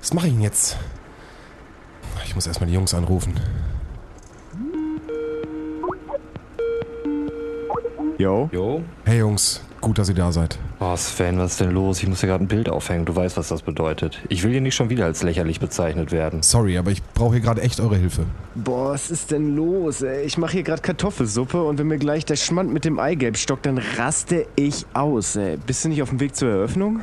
Was mache ich denn jetzt? Ich muss erstmal die Jungs anrufen. Jo? Jo? Hey Jungs, gut, dass ihr da seid. Oh, Sven, was ist denn los? Ich muss hier gerade ein Bild aufhängen. Du weißt, was das bedeutet. Ich will hier nicht schon wieder als lächerlich bezeichnet werden. Sorry, aber ich brauche hier gerade echt eure Hilfe. Boah, was ist denn los? Ey? Ich mache hier gerade Kartoffelsuppe und wenn mir gleich der Schmand mit dem Eigelb stockt, dann raste ich aus. Ey. Bist du nicht auf dem Weg zur Eröffnung?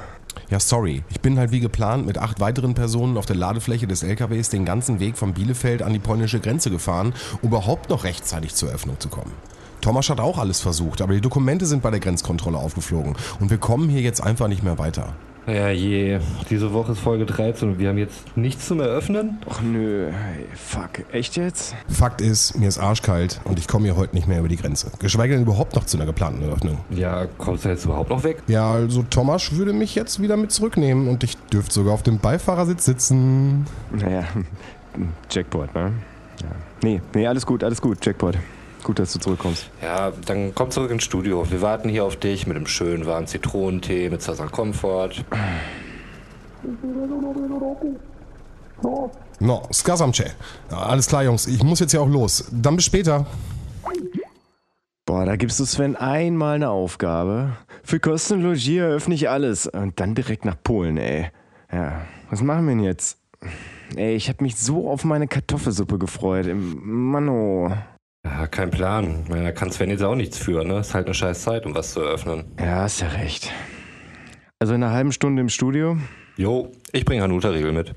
Ja, sorry. Ich bin halt wie geplant mit acht weiteren Personen auf der Ladefläche des LKWs den ganzen Weg von Bielefeld an die polnische Grenze gefahren, um überhaupt noch rechtzeitig zur Eröffnung zu kommen. Thomas hat auch alles versucht, aber die Dokumente sind bei der Grenzkontrolle aufgeflogen und wir kommen hier jetzt einfach nicht mehr weiter. Ja, je. Diese Woche ist Folge 13 und wir haben jetzt nichts zum Eröffnen? Ach nö, hey, fuck. Echt jetzt? Fakt ist, mir ist arschkalt und ich komme hier heute nicht mehr über die Grenze. Geschweige denn überhaupt noch zu einer geplanten Eröffnung. Ja, kommst du jetzt überhaupt noch weg? Ja, also Thomas würde mich jetzt wieder mit zurücknehmen und ich dürfte sogar auf dem Beifahrersitz sitzen. Naja, Jackpot, ne? Ja. Nee, nee, alles gut, alles gut, Jackpot. Gut, dass du zurückkommst. Ja, dann komm zurück ins Studio. Wir warten hier auf dich mit einem schönen warmen Zitronentee, mit Sasan Comfort. No, skazamcze. Alles klar, Jungs. Ich muss jetzt ja auch los. Dann bis später. Boah, da gibst du Sven einmal eine Aufgabe. Für Kosten und Logier eröffne ich alles. Und dann direkt nach Polen, ey. Ja, was machen wir denn jetzt? Ey, ich hab mich so auf meine Kartoffelsuppe gefreut. Manno. Ja, kein Plan. Da kann Sven jetzt auch nichts für, ne? Ist halt eine scheiß Zeit, um was zu eröffnen. Ja, hast ja recht. Also in einer halben Stunde im Studio? Jo, ich bringe Hanuta-Riegel mit.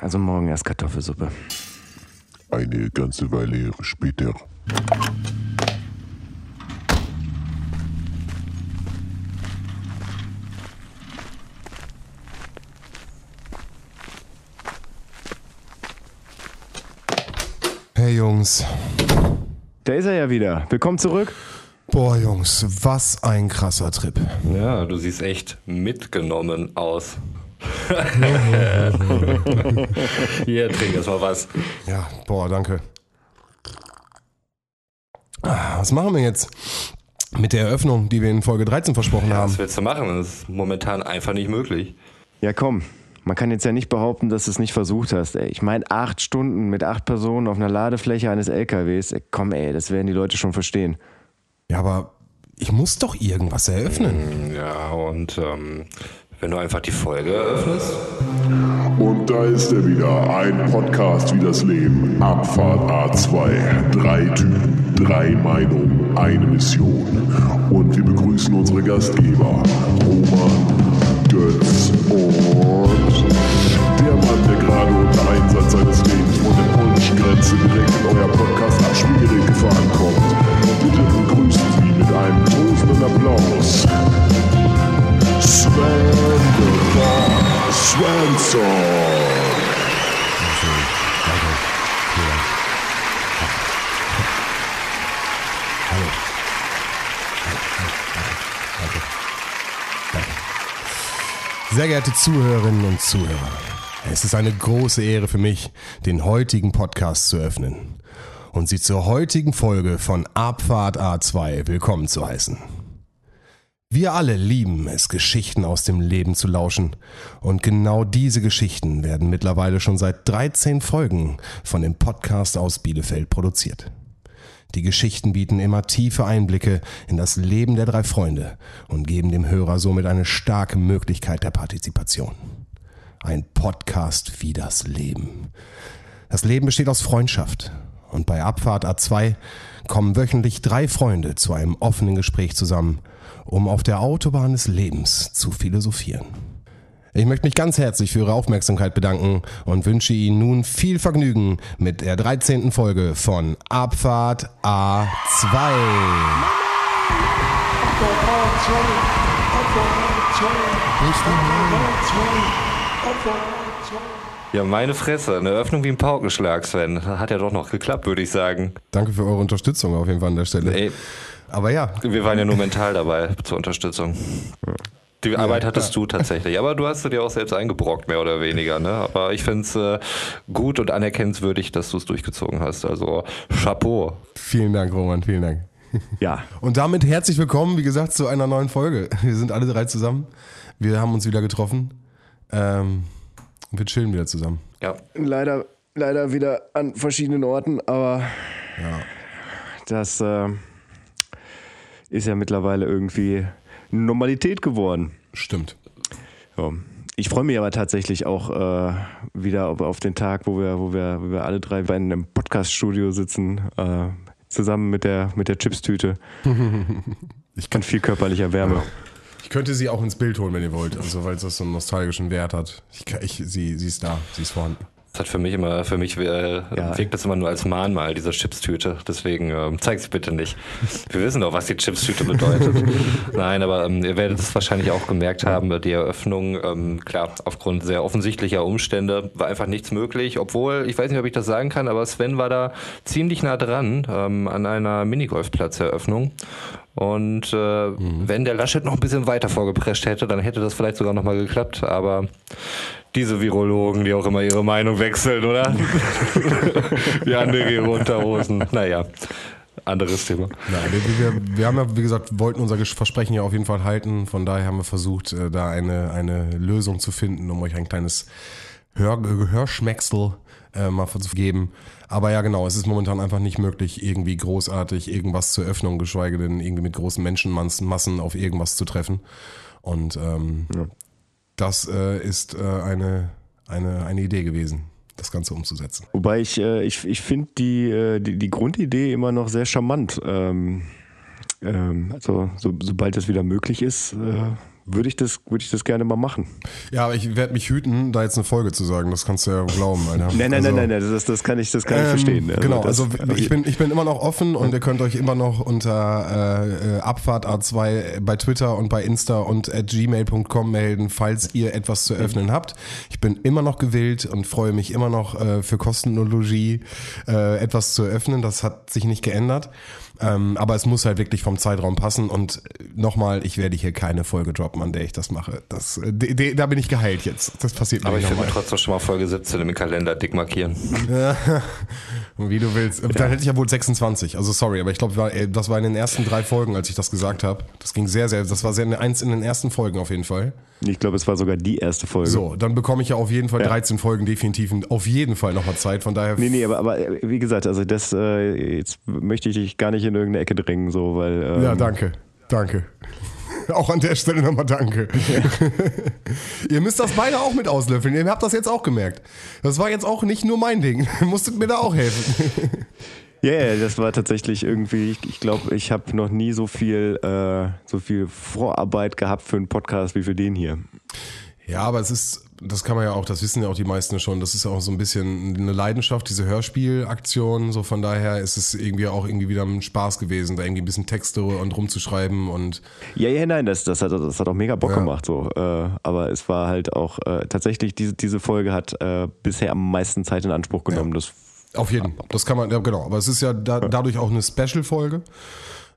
Also morgen erst Kartoffelsuppe. Eine ganze Weile später. Hey Jungs. Da ist er ja wieder. Willkommen zurück. Boah, Jungs, was ein krasser Trip. Ja, du siehst echt mitgenommen aus. Hier, trink erst mal was. Ja, boah, danke. Was machen wir jetzt mit der Eröffnung, die wir in Folge 13 versprochen Ja, haben? was willst du machen? Das ist momentan einfach nicht möglich. Ja, komm. Man kann jetzt ja nicht behaupten, dass du es nicht versucht hast. Ey. Ich meine, acht Stunden mit acht Personen auf einer Ladefläche eines LKWs. Ey, komm, ey, das werden die Leute schon verstehen. Ja, aber ich muss doch irgendwas eröffnen. Ja, und ähm, wenn du einfach die Folge eröffnest. Und da ist er wieder, ein Podcast wie das Leben. Abfahrt A2. Drei Typen, drei Meinungen, eine Mission. Und wir begrüßen unsere Gastgeber, Roman, Götz und Einsatz seines Lebens von der polnischen Grenze direkt in euer Podcast nach Schwierig gefahren kommt. Bitte begrüßen Sie mit einem tosenden Applaus. Sven the Svensson. Sehr geehrte Zuhörerinnen und Zuhörer, es ist eine große Ehre für mich, den heutigen Podcast zu öffnen und Sie zur heutigen Folge von Abfahrt A2 willkommen zu heißen. Wir alle lieben es, Geschichten aus dem Leben zu lauschen. Und genau diese Geschichten werden mittlerweile schon seit 13 Folgen von dem Podcast aus Bielefeld produziert. Die Geschichten bieten immer tiefe Einblicke in das Leben der drei Freunde und geben dem Hörer somit eine starke Möglichkeit der Partizipation. Ein Podcast wie das Leben. Das Leben besteht aus Freundschaft. Und bei Abfahrt A2 kommen wöchentlich drei Freunde zu einem offenen Gespräch zusammen, um auf der Autobahn des Lebens zu philosophieren. Ich möchte mich ganz herzlich für Ihre Aufmerksamkeit bedanken und wünsche Ihnen nun viel Vergnügen mit der 13. Folge von Abfahrt A2. Ja, meine Fresse. Eine Öffnung wie ein Paukenschlag, Sven. Hat ja doch noch geklappt, würde ich sagen. Danke für eure Unterstützung auf jeden Fall an der Stelle. Ey, Aber ja, wir waren ja nur mental dabei zur Unterstützung. Die Arbeit hattest du tatsächlich, aber du hast sie dir auch selbst eingebrockt, mehr oder weniger. Ne? Aber ich finde es äh, gut und anerkennenswürdig, dass du es durchgezogen hast. Also Chapeau. vielen Dank, Roman, vielen Dank. Ja. Und damit herzlich willkommen, wie gesagt, zu einer neuen Folge. Wir sind alle drei zusammen. Wir haben uns wieder getroffen. Ähm, wir chillen wieder zusammen. Ja. Leider, leider wieder an verschiedenen Orten, aber das äh, ist ja mittlerweile irgendwie Normalität geworden. Stimmt. Ja. Ich freue mich aber tatsächlich auch äh, wieder auf, auf den Tag, wo wir, wo wir, wo wir alle drei bei einem Podcast-Studio sitzen, äh, zusammen mit der, mit der Chipstüte. Ich Kann viel körperlicher Wärme. Ich könnte sie auch ins Bild holen, wenn ihr wollt, also weil es das so einen nostalgischen Wert hat. Ich, ich, sie, sie ist da, sie ist vorhanden. Das hat für mich immer, für mich äh, Ja. wirkt das immer nur als Mahnmal, diese Chipstüte. Deswegen ähm, zeig sie bitte nicht. Wir wissen doch, was die Chipstüte bedeutet. Nein, aber ähm, ihr werdet es wahrscheinlich auch gemerkt haben, die Eröffnung, ähm, klar, aufgrund sehr offensichtlicher Umstände war einfach nichts möglich. Obwohl, ich weiß nicht, ob ich das sagen kann, aber Sven war da ziemlich nah dran ähm, an einer Minigolfplatzeröffnung. Und äh, wenn der Laschet noch ein bisschen weiter vorgeprescht hätte, dann hätte das vielleicht sogar nochmal geklappt. Aber diese Virologen, die auch immer ihre Meinung wechseln, oder? die andere ihre Unterhosen. Naja, anderes Thema. Nein, wir, wir, haben ja, wie gesagt, wollten unser Versprechen ja auf jeden Fall halten. Von daher haben wir versucht, äh, da eine, eine Lösung zu finden, um euch ein kleines Hör, Gehörschmecksel äh, mal zu geben. Aber ja, genau, es ist momentan einfach nicht möglich, irgendwie großartig irgendwas zur Öffnung, geschweige denn irgendwie mit großen Menschenmassen Massen auf irgendwas zu treffen. Und ähm, das äh, ist äh, eine, eine, eine Idee gewesen, das Ganze umzusetzen. Wobei ich, äh, ich, ich finde die, äh, die, die Grundidee immer noch sehr charmant. Ähm, ähm, also so, sobald das wieder möglich ist, äh, würde ich, das, würde ich das gerne mal machen. Ja, aber ich werde mich hüten, da jetzt eine Folge zu sagen. Das kannst du ja glauben, Alter. Nein, nein, Also- nein, nein, das, das kann ich, das kann ich Ähm, verstehen. genau, das, also ich bin, ich bin immer noch offen und ihr könnt euch immer noch unter äh, äh, Abfahrt A2 bei Twitter und bei Insta und at gmail.com melden, falls ihr etwas zu öffnen habt. Ich bin immer noch gewillt und freue mich immer noch äh, für Kostenologie äh, etwas zu öffnen. Das hat sich nicht geändert. Ähm, aber es muss halt wirklich vom Zeitraum passen und nochmal, ich werde hier keine Folge droppen, an der ich das mache. Das, äh, de, de, da bin ich geheilt jetzt. Das passiert mir Aber ich nochmal. trotzdem schon mal Folge 17 im Kalender dick markieren. Wie du willst. Dann hätte ich ja wohl 26. Also sorry, aber ich glaube, äh, das war in den ersten drei Folgen, als ich das gesagt habe. Das ging sehr, sehr, das war sehr eins in den ersten Folgen auf jeden Fall. ich glaube, es war sogar die erste Folge. So, dann bekomme ich ja auf jeden Fall Ja. 13 Folgen definitiv auf jeden Fall nochmal Zeit. Von daher. Nee, nee, aber, aber äh, wie gesagt, also das, äh, jetzt möchte ich dich gar nicht in irgendeine Ecke drängen, so, weil. Ähm, Ja, danke. Danke. Auch an der Stelle nochmal danke. Ihr müsst das beide auch mit auslöffeln. Ihr habt das jetzt auch gemerkt. Das war jetzt auch nicht nur mein Ding. Musstet mir da auch helfen. Ja, ja, das war tatsächlich irgendwie, ich, ich glaube, ich habe noch nie so viel, äh, so viel Vorarbeit gehabt für einen Podcast wie für den hier. Ja, aber es ist, das kann man ja auch, das wissen ja auch die meisten schon, das ist ja auch so ein bisschen eine Leidenschaft, diese Hörspielaktion. So von daher ist es irgendwie auch irgendwie wieder ein Spaß gewesen, da irgendwie ein bisschen Texte und rumzuschreiben und Ja, ja, nein, das, das, hat, das hat auch mega Bock Ja. gemacht, so. Äh, aber es war halt auch, äh, tatsächlich, diese, diese Folge hat äh, bisher am meisten Zeit in Anspruch genommen. Das, auf jeden. Das kann man, ja genau. Aber es ist ja da, dadurch auch eine Special-Folge.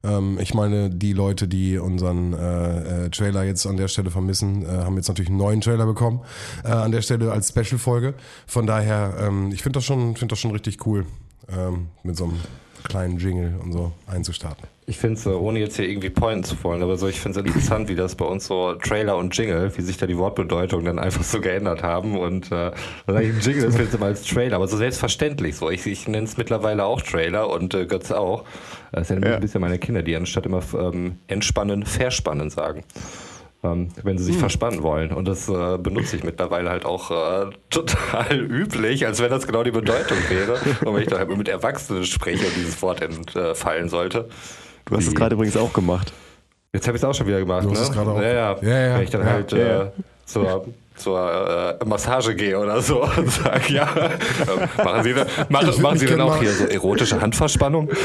Ähm, ich meine, die Leute, die unseren äh, äh, Trailer jetzt an der Stelle vermissen, äh, haben jetzt natürlich einen neuen Trailer bekommen äh, an der Stelle als Special-Folge. Von daher, ähm, ich finde das schon, finde das schon richtig cool, ähm, mit so einem kleinen Jingle und so einzustarten. Ich finde es, ohne jetzt hier irgendwie pointen zu wollen, aber so, ich finde es interessant, wie das bei uns so Trailer und Jingle, wie sich da die Wortbedeutung dann einfach so geändert haben. Und äh, ein Jingle ist, jetzt immer als Trailer, aber so selbstverständlich so. Ich, ich nenne es mittlerweile auch Trailer und äh, Götz auch. Das sind Ja. ein bisschen meine Kinder, die anstatt immer ähm, entspannen, verspannen sagen. Ähm, wenn sie sich verspannen wollen. Und das äh, benutze ich mittlerweile halt auch äh, total üblich, als wenn das genau die Bedeutung wäre. Und wenn ich da mit Erwachsenen spreche und dieses Wort entfallen sollte. Du hast es gerade übrigens auch gemacht. Jetzt habe ich es auch schon wieder gemacht, Du hast ne? es gerade auch- ja, ja. Ja, ja, Wenn ich dann ja, halt ja, äh, ja. zur, zur äh, Massage gehe oder so und sage, ja, äh, machen Sie, da, machen, machen Sie dann auch mal- hier so erotische Handverspannung?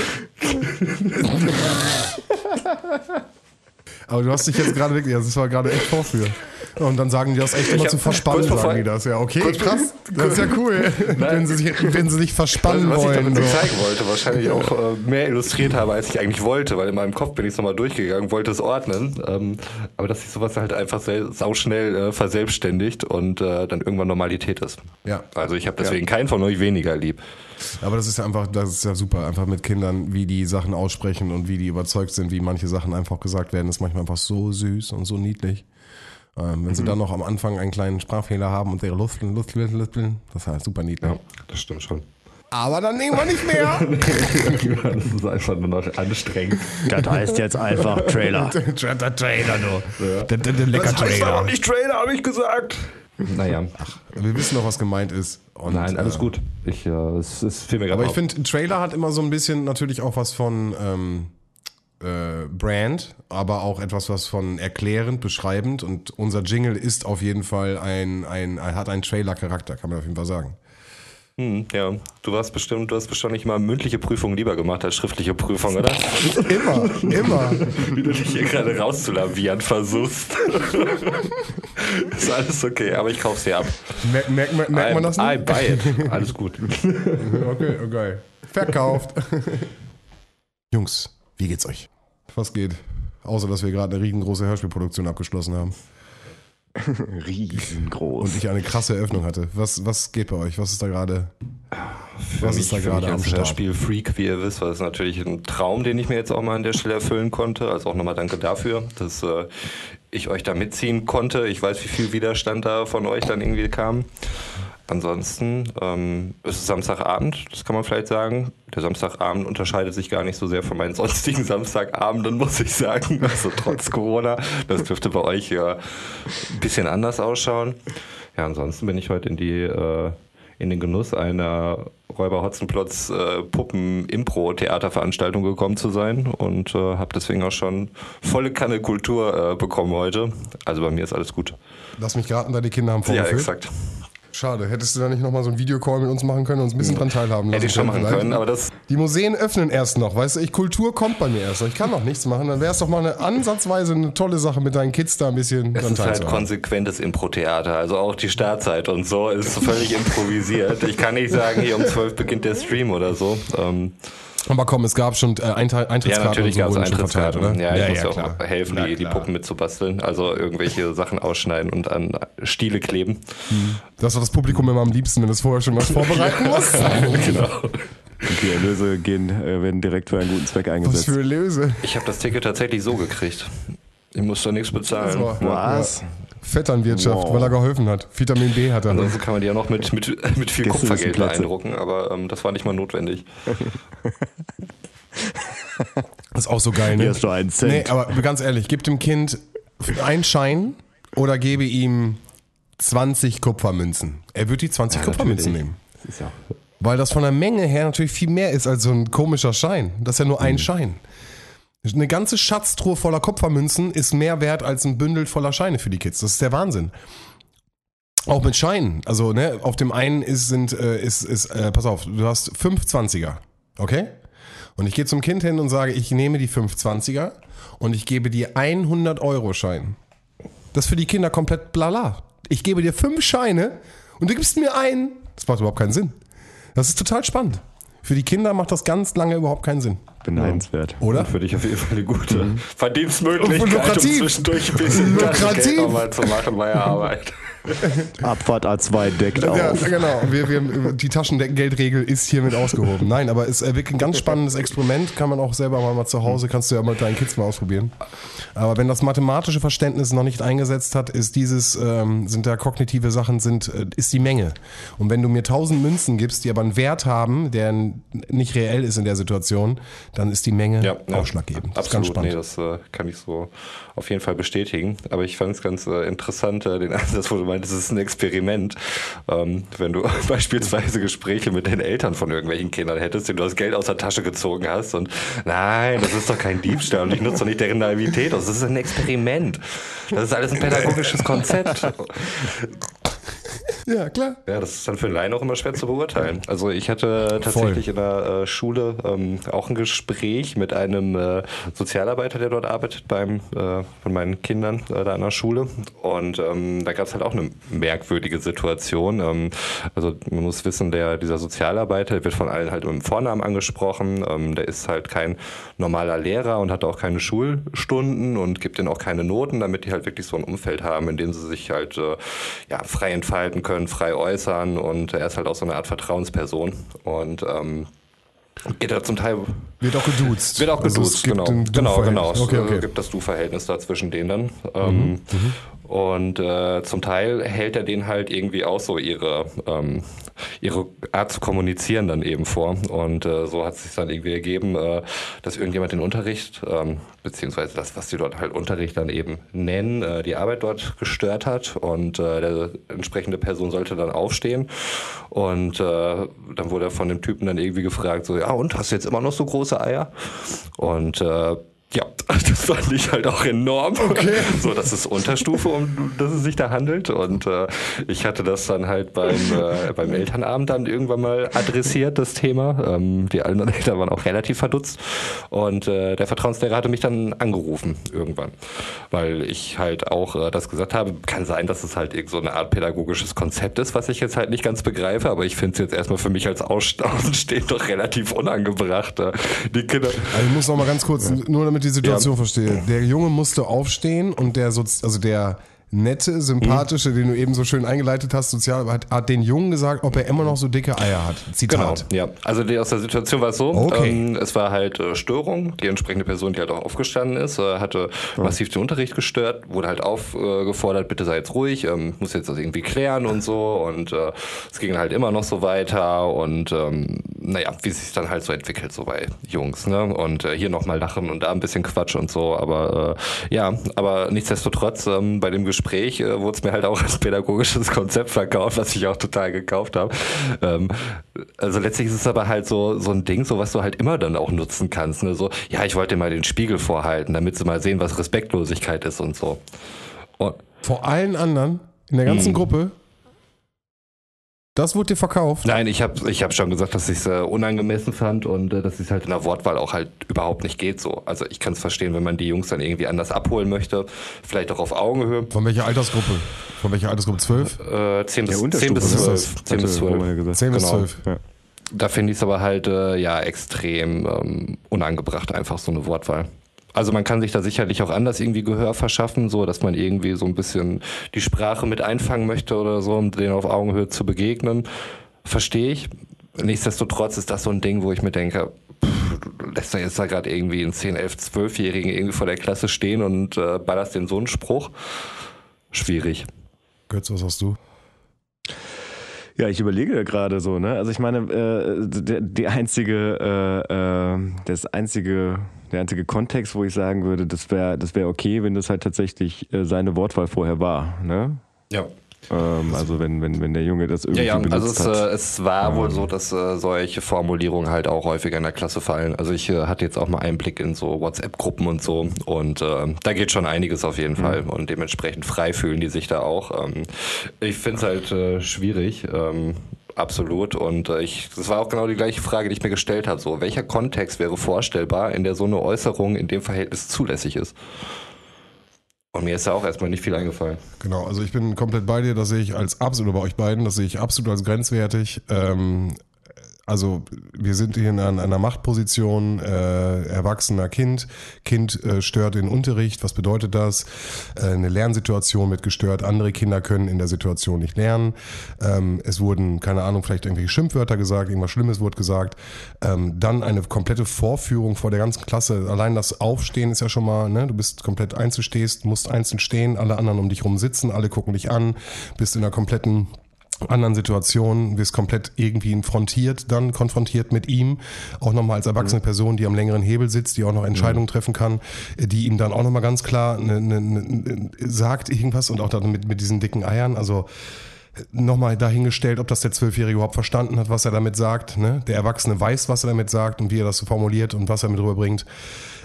Aber du hast dich jetzt gerade wirklich, also das war gerade echt vorführen. Und dann sagen die das echt immer zu verspannen, sagen die das. Ja, okay, krass. Das ist ja cool. wenn, sie sich, wenn sie sich verspannen was ich wollen. damit So. zeigen wollte, wahrscheinlich auch äh, mehr illustriert habe, als ich eigentlich wollte, weil in meinem Kopf bin ich es nochmal durchgegangen, wollte es ordnen. Ähm, aber dass sich sowas halt einfach sehr, sauschnell äh, verselbstständigt und äh, dann irgendwann Normalität ist. Ja. Also ich habe deswegen keinen von euch weniger lieb. Aber das ist ja einfach, das ist ja super, einfach mit Kindern, wie die Sachen aussprechen und wie die überzeugt sind, wie manche Sachen einfach gesagt werden, ist manchmal einfach so süß und so niedlich. Ähm, wenn sie dann noch am Anfang einen kleinen Sprachfehler haben und ihre Lusteln, Lusteln, Lusteln, das ist halt super niedlich. das stimmt schon. Aber dann nehmen wir nicht mehr. das ist einfach nur noch anstrengend. Das heißt jetzt einfach Trailer. der Trailer, du. Der, der, der lecker Trailer. nicht Trailer, habe ich gesagt. Naja, Wir wissen doch, was gemeint ist. Und, nein, alles äh, gut. Ich, äh, es, es fiel mir gerade Aber ich finde, ein Trailer hat immer so ein bisschen natürlich auch was von ähm, äh, Brand, aber auch etwas was von erklärend, beschreibend. Und unser Jingle ist auf jeden Fall ein, ein, hat einen Trailer-Charakter, kann man auf jeden Fall sagen. Hm, ja, du warst bestimmt, du hast bestimmt nicht mal mündliche Prüfungen lieber gemacht als schriftliche Prüfung, oder? Immer, immer. Wie du dich hier gerade rauszulavieren versuchst. ist alles okay, aber ich kauf's dir ab. Merkt, merkt, merkt, merkt man das I nicht? buy it. Alles gut. Okay, okay. Verkauft. Jungs, wie geht's euch? Was geht? Außer, dass wir gerade eine riesengroße Hörspielproduktion abgeschlossen haben. Riesengroß. Und ich eine krasse Eröffnung hatte. Was, was geht bei euch? Was ist da gerade? Was mich, ist da für gerade mich am Start? Hörspiel-Freak, wie ihr wisst, war das natürlich ein Traum, den ich mir jetzt auch mal an der Stelle erfüllen konnte. Also auch nochmal danke dafür, dass äh, ich euch da mitziehen konnte. Ich weiß, wie viel Widerstand da von euch dann irgendwie kam. Ansonsten ähm, ist es Samstagabend, das kann man vielleicht sagen. Der Samstagabend unterscheidet sich gar nicht so sehr von meinen sonstigen Samstagabenden, muss ich sagen. Also trotz Corona. Das dürfte bei euch ja ein bisschen anders ausschauen. Ja, ansonsten bin ich heute in die äh, in den Genuss einer Räuber Hotzenplotz äh, Puppen-Impro-Theaterveranstaltung gekommen zu sein und äh, habe deswegen auch schon volle Kanne Kultur äh, bekommen heute. Also bei mir ist alles gut. Lass mich raten, deine Kinder haben Ja, vorgeführt. exakt. Schade, hättest du da nicht nochmal so einen Videocall mit uns machen können und uns ein bisschen dran teilhaben lassen Hätte ich schon machen vielleicht? können, aber das Die Museen öffnen erst noch, weißt du, ich, Kultur kommt bei mir erst noch. Ich kann noch nichts machen, dann wäre es doch mal eine ansatzweise eine tolle Sache mit deinen Kids da ein bisschen Es dran ist halt teilzuhaben. konsequentes Impro-Theater. Also auch die Startzeit und so ist völlig improvisiert. Ich kann nicht sagen, hier um 12 beginnt der Stream oder so. Ähm, Aber komm, es gab schon äh, Einteil- ja, Eintrittskarten natürlich und gab so es verteilt, Eintrittskarten. oder? Ja, ich muss ja klar. auch helfen, Na die, die. Puppen mitzubasteln. Also irgendwelche Sachen ausschneiden und an Stiele kleben. Das war das Publikum immer am liebsten, wenn es vorher schon was vorbereiten muss. genau. Die Erlöse gehen, äh, werden direkt für einen guten Zweck Was eingesetzt. für Löse. Ich habe das Ticket tatsächlich so gekriegt. Ich musste nichts bezahlen. Was? Vetternwirtschaft, Wow. weil er geholfen hat. Vitamin B hat er. Ansonsten kann man die ja noch mit, mit, mit viel müssen Kupfergeld beeindrucken, aber ähm, das war nicht mal notwendig. Das ist auch so geil, ne? Hier hast du einen Cent. Nee, aber ganz ehrlich, gib dem Kind einen Schein oder gebe ihm 20 Kupfermünzen. Er wird die 20 Kupfermünzen natürlich. nehmen. Das ist ja Weil das von der Menge her natürlich viel mehr ist als so ein komischer Schein. Das ist ja nur ein Mhm. Schein. Eine ganze Schatztruhe voller Kupfermünzen ist mehr wert als ein Bündel voller Scheine für die Kids. Das ist der Wahnsinn. Auch mit Scheinen. Also, ne, auf dem einen ist, sind, äh, ist, ist, äh, pass auf, du hast 520er. Okay? Und ich gehe zum Kind hin und sage, ich nehme die 520er und ich gebe dir 100 Euro Schein. Das ist für die Kinder komplett blala. Ich gebe dir fünf Scheine und du gibst mir einen. Das macht überhaupt keinen Sinn. Das ist total spannend. Für die Kinder macht das ganz lange überhaupt keinen Sinn. Beneidenswert. Oder? für dich auf jeden Fall eine gute Verdienstmöglichkeit, Und lukrativ. um zwischendurch ein bisschen Lukrativ. Taschengeld nochmal zu machen bei der Arbeit. Abfahrt A2 deckt Ja, auf. genau. Wir, wir, die Taschengeldregel ist hiermit ausgehoben. Nein, aber es ist wirklich ein ganz spannendes Experiment. Kann man auch selber mal, mal zu Hause, kannst du ja mal mit deinen Kids mal ausprobieren. Aber wenn das mathematische Verständnis noch nicht eingesetzt hat, ist dieses, ähm, sind da kognitive Sachen, sind, äh, ist die Menge. Und wenn du mir 1000 Münzen gibst, die aber einen Wert haben, der nicht reell ist in der Situation, dann ist die Menge Ja, ja. ausschlaggebend. Das ist ganz Absolut, spannend. nee, das äh, kann ich so auf jeden Fall bestätigen. Aber ich fand es ganz äh, interessant, äh, den Ansatz, wo du meintest, es ist ein Experiment. Ähm, wenn du beispielsweise Gespräche mit den Eltern von irgendwelchen Kindern hättest, denen du das Geld aus der Tasche gezogen hast und nein, das ist doch kein Diebstahl und ich nutze doch nicht deren Naivität aus. Das ist ein Experiment. Das ist alles ein pädagogisches Konzept. Ja, klar. Ja, das ist dann für einen Laien auch immer schwer zu beurteilen. Also ich hatte tatsächlich Voll. in der äh, Schule ähm, auch ein Gespräch mit einem äh, Sozialarbeiter, der dort arbeitet beim äh, von meinen Kindern äh, da an der Schule. Und ähm, da gab es halt auch eine merkwürdige Situation. Ähm, also man muss wissen, der dieser Sozialarbeiter wird von allen halt im Vornamen angesprochen. Ähm, der ist halt kein normaler Lehrer und hat auch keine Schulstunden und gibt denen auch keine Noten, damit die halt wirklich so ein Umfeld haben, in dem sie sich halt äh, ja, frei entfalten können können frei äußern und er ist halt auch so eine Art Vertrauensperson und ähm, geht da zum Teil. Wird auch geduzt. Wird auch also geduzt, genau. Genau, genau. Okay, okay. Es gibt das Du-Verhältnis da zwischen denen dann. Ähm, mhm. Und äh, zum Teil hält er denen halt irgendwie auch so ihre, ähm, ihre Art zu kommunizieren dann eben vor. Und äh, so hat es sich dann irgendwie ergeben, äh, dass irgendjemand den Unterricht, ähm, beziehungsweise das, was die dort halt Unterricht dann eben nennen, äh, die Arbeit dort gestört hat. Und äh, der entsprechende Person sollte dann aufstehen. Und äh, dann wurde er von dem Typen dann irgendwie gefragt, so, ja, und hast du jetzt immer noch so große Eier? Und äh, ja, das fand ich halt auch enorm. Okay. So, das ist Unterstufe, um das es sich da handelt. Und äh, ich hatte das dann halt beim, äh, beim Elternabend dann irgendwann mal adressiert, das Thema. Ähm, die anderen Eltern waren auch relativ verdutzt. Und äh, der Vertrauenslehrer hatte mich dann angerufen irgendwann. Weil ich halt auch äh, das gesagt habe, kann sein, dass es halt irgend so eine Art pädagogisches Konzept ist, was ich jetzt halt nicht ganz begreife, aber ich finde es jetzt erstmal für mich als Außenstehend doch relativ unangebracht. Äh, die Kinder. Also ich muss noch mal ganz kurz, nur damit damit die Situation ja. verstehe. Der Junge musste aufstehen und der, Sozi also der nette, sympathische, mhm. den du eben so schön eingeleitet hast, sozial, hat, hat den Jungen gesagt, ob er immer noch so dicke Eier hat. Zitat. Genau, ja. Also die, aus der Situation war es so, okay. ähm, es war halt äh, Störung. Die entsprechende Person, die halt auch aufgestanden ist, äh, hatte ja. massiv den Unterricht gestört, wurde halt aufgefordert, äh, bitte sei jetzt ruhig, ähm, muss jetzt das irgendwie klären und so. Und äh, es ging halt immer noch so weiter und ähm, naja, wie sich dann halt so entwickelt, so bei Jungs. Ne? Und äh, hier nochmal lachen und da ein bisschen Quatsch und so. Aber äh, ja, aber nichtsdestotrotz, ähm, bei dem Gespräch Gespräch äh, wurde es mir halt auch als pädagogisches Konzept verkauft, was ich auch total gekauft habe. Ähm, also letztlich ist es aber halt so, so ein Ding, so was du halt immer dann auch nutzen kannst. Ne? So, ja, ich wollte mal den Spiegel vorhalten, damit sie mal sehen, was Respektlosigkeit ist und so. Und Vor allen anderen in der ganzen hm. Gruppe das wurde dir verkauft? Nein, ich habe ich hab schon gesagt, dass ich es äh, unangemessen fand und äh, dass es halt in der Wortwahl auch halt überhaupt nicht geht so. Also ich kann es verstehen, wenn man die Jungs dann irgendwie anders abholen möchte, vielleicht auch auf Augenhöhe. Von welcher Altersgruppe? Von welcher Altersgruppe? 12? Äh, 10 bis, ja, 10 bis 12. 10 bis 12. 10 bis 12. Genau. Ja. Da finde ich es aber halt äh, ja extrem ähm, unangebracht, einfach so eine Wortwahl. Also man kann sich da sicherlich auch anders irgendwie Gehör verschaffen, so dass man irgendwie so ein bisschen die Sprache mit einfangen möchte oder so, um denen auf Augenhöhe zu begegnen. Verstehe ich. Nichtsdestotrotz ist das so ein Ding, wo ich mir denke, pff, du lässt da jetzt da gerade irgendwie einen 10, 11, 12-Jährigen irgendwie vor der Klasse stehen und äh, ballerst den so einen Spruch. Schwierig. Götz, was hast du? Ja, ich überlege gerade so, ne? Also ich meine, äh, die, die einzige, äh, äh, das einzige, der einzige Kontext, wo ich sagen würde, das wäre, das wäre okay, wenn das halt tatsächlich äh, seine Wortwahl vorher war, ne? Ja. Ähm, also wenn, wenn, wenn der Junge das irgendwie ja, ja. benutzt also es, hat. Äh, es war ähm. wohl so, dass äh, solche Formulierungen halt auch häufiger in der Klasse fallen. Also ich äh, hatte jetzt auch mal Einblick in so WhatsApp-Gruppen und so und äh, da geht schon einiges auf jeden mhm. Fall und dementsprechend frei fühlen die sich da auch. Ähm, ich finde es halt äh, schwierig. Absolut. Und äh, ich, das war auch genau die gleiche Frage, die ich mir gestellt habe. So, welcher Kontext wäre vorstellbar, in der so eine Äußerung in dem Verhältnis zulässig ist? Und mir ist da auch erstmal nicht viel eingefallen. Genau, also ich bin komplett bei dir, das sehe ich als absolut, bei euch beiden, das sehe ich absolut als grenzwertig. Ähm, also wir sind hier in einer Machtposition, äh, erwachsener Kind, Kind äh, stört den Unterricht, was bedeutet das? Äh, eine Lernsituation wird gestört, andere Kinder können in der Situation nicht lernen. Ähm, es wurden, keine Ahnung, vielleicht irgendwelche Schimpfwörter gesagt, irgendwas Schlimmes wurde gesagt. Ähm, dann eine komplette Vorführung vor der ganzen Klasse. Allein das Aufstehen ist ja schon mal, ne? du bist komplett einzelstehst, musst einzeln stehen, alle anderen um dich rum sitzen, alle gucken dich an, bist in einer kompletten anderen Situationen wirst komplett irgendwie frontiert, dann konfrontiert mit ihm, auch nochmal als erwachsene mhm. Person, die am längeren Hebel sitzt, die auch noch Entscheidungen mhm. treffen kann, die ihm dann auch nochmal ganz klar ne, ne, ne, sagt irgendwas und auch dann mit, mit diesen dicken Eiern, also nochmal dahingestellt, ob das der Zwölfjährige überhaupt verstanden hat, was er damit sagt. Ne? Der Erwachsene weiß, was er damit sagt und wie er das so formuliert und was er mit rüberbringt.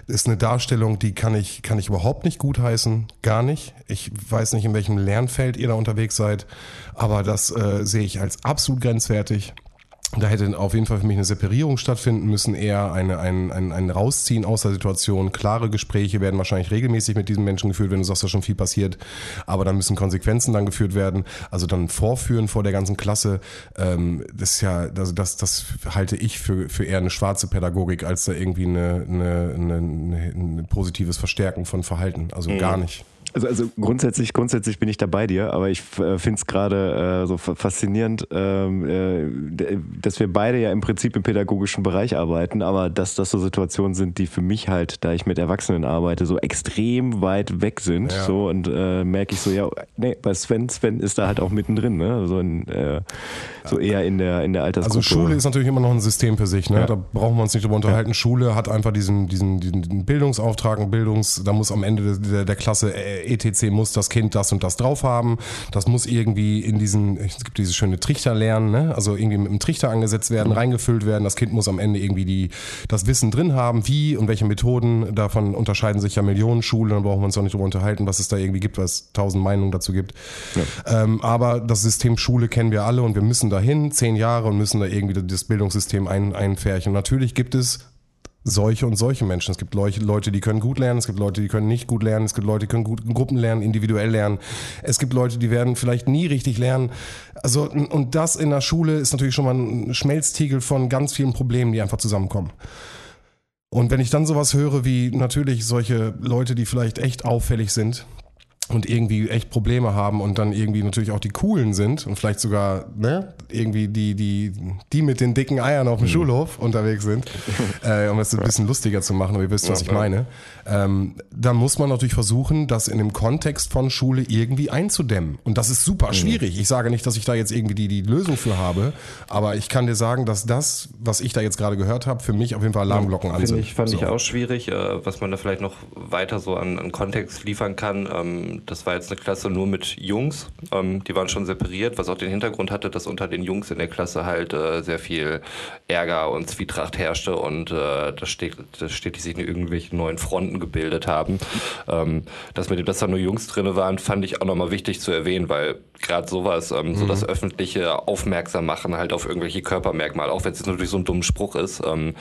Ist eine Darstellung, die kann ich, kann ich überhaupt nicht gutheißen. Gar nicht. Ich weiß nicht, in welchem Lernfeld ihr da unterwegs seid, aber das äh, sehe ich als absolut grenzwertig. Da hätte auf jeden Fall für mich eine Separierung stattfinden müssen, eher eine, ein, ein, ein Rausziehen aus der Situation. Klare Gespräche werden wahrscheinlich regelmäßig mit diesen Menschen geführt, wenn du sagst, da schon viel passiert. Aber dann müssen Konsequenzen dann geführt werden. Also dann vorführen vor der ganzen Klasse. Ähm, das ist ja, also das, das halte ich für, für eher eine schwarze Pädagogik, als da irgendwie eine, eine, eine, ein positives Verstärken von Verhalten. Also mhm. gar nicht. Also, also grundsätzlich, grundsätzlich bin ich da bei dir, aber ich äh, finde es gerade äh, so faszinierend, ähm, äh, dass wir beide ja im Prinzip im pädagogischen Bereich arbeiten, aber dass das so Situationen sind, die für mich halt, da ich mit Erwachsenen arbeite, so extrem weit weg sind. Ja. So und äh, merke ich so, ja, nee, bei Sven, Sven ist da halt auch mittendrin, ne? So, in, äh, so eher in der in der Altersgruppe. Also Schule ist natürlich immer noch ein System für sich, ne? Ja. Da brauchen wir uns nicht drüber unterhalten. Ja. Schule hat einfach diesen, diesen, diesen Bildungsauftrag, Bildungs, da muss am Ende der, der Klasse etc. muss das Kind das und das drauf haben. Das muss irgendwie in diesen, es gibt diese schöne Trichter lernen, ne? also irgendwie mit einem Trichter angesetzt werden, mhm. reingefüllt werden. Das Kind muss am Ende irgendwie die, das Wissen drin haben, wie und welche Methoden. Davon unterscheiden sich ja Millionen Schulen, dann brauchen wir uns auch nicht darüber unterhalten, was es da irgendwie gibt, was tausend Meinungen dazu gibt. Ja. Ähm, aber das System Schule kennen wir alle und wir müssen dahin, zehn Jahre und müssen da irgendwie das Bildungssystem ein, einfärchen. Natürlich gibt es solche und solche Menschen. Es gibt Leute, die können gut lernen, es gibt Leute, die können nicht gut lernen, es gibt Leute, die können gut in Gruppen lernen, individuell lernen. Es gibt Leute, die werden vielleicht nie richtig lernen. Also, und das in der Schule ist natürlich schon mal ein Schmelztiegel von ganz vielen Problemen, die einfach zusammenkommen. Und wenn ich dann sowas höre wie natürlich solche Leute, die vielleicht echt auffällig sind, und irgendwie echt Probleme haben und dann irgendwie natürlich auch die coolen sind und vielleicht sogar ne, irgendwie die die die mit den dicken Eiern auf dem mhm. Schulhof unterwegs sind, äh, um es ein bisschen lustiger zu machen, aber ihr wisst, was ich meine. Ähm, dann muss man natürlich versuchen, das in dem Kontext von Schule irgendwie einzudämmen und das ist super mhm. schwierig. Ich sage nicht, dass ich da jetzt irgendwie die die Lösung für habe, aber ich kann dir sagen, dass das, was ich da jetzt gerade gehört habe, für mich auf jeden Fall Alarmglocken ja. Ich fand so. ich auch schwierig, äh, was man da vielleicht noch weiter so an, an Kontext liefern kann. Ähm, das war jetzt eine Klasse nur mit Jungs. Ähm, die waren schon separiert, was auch den Hintergrund hatte, dass unter den Jungs in der Klasse halt äh, sehr viel Ärger und Zwietracht herrschte und äh, das, steht, das stetig sich in irgendwelchen neuen Fronten gebildet haben. Ähm, dass mit dem, dass da nur Jungs drin waren, fand ich auch nochmal wichtig zu erwähnen, weil gerade sowas, ähm, mhm. so das öffentliche Aufmerksam machen halt auf irgendwelche Körpermerkmale, auch wenn es jetzt natürlich so ein dummer Spruch ist, ähm,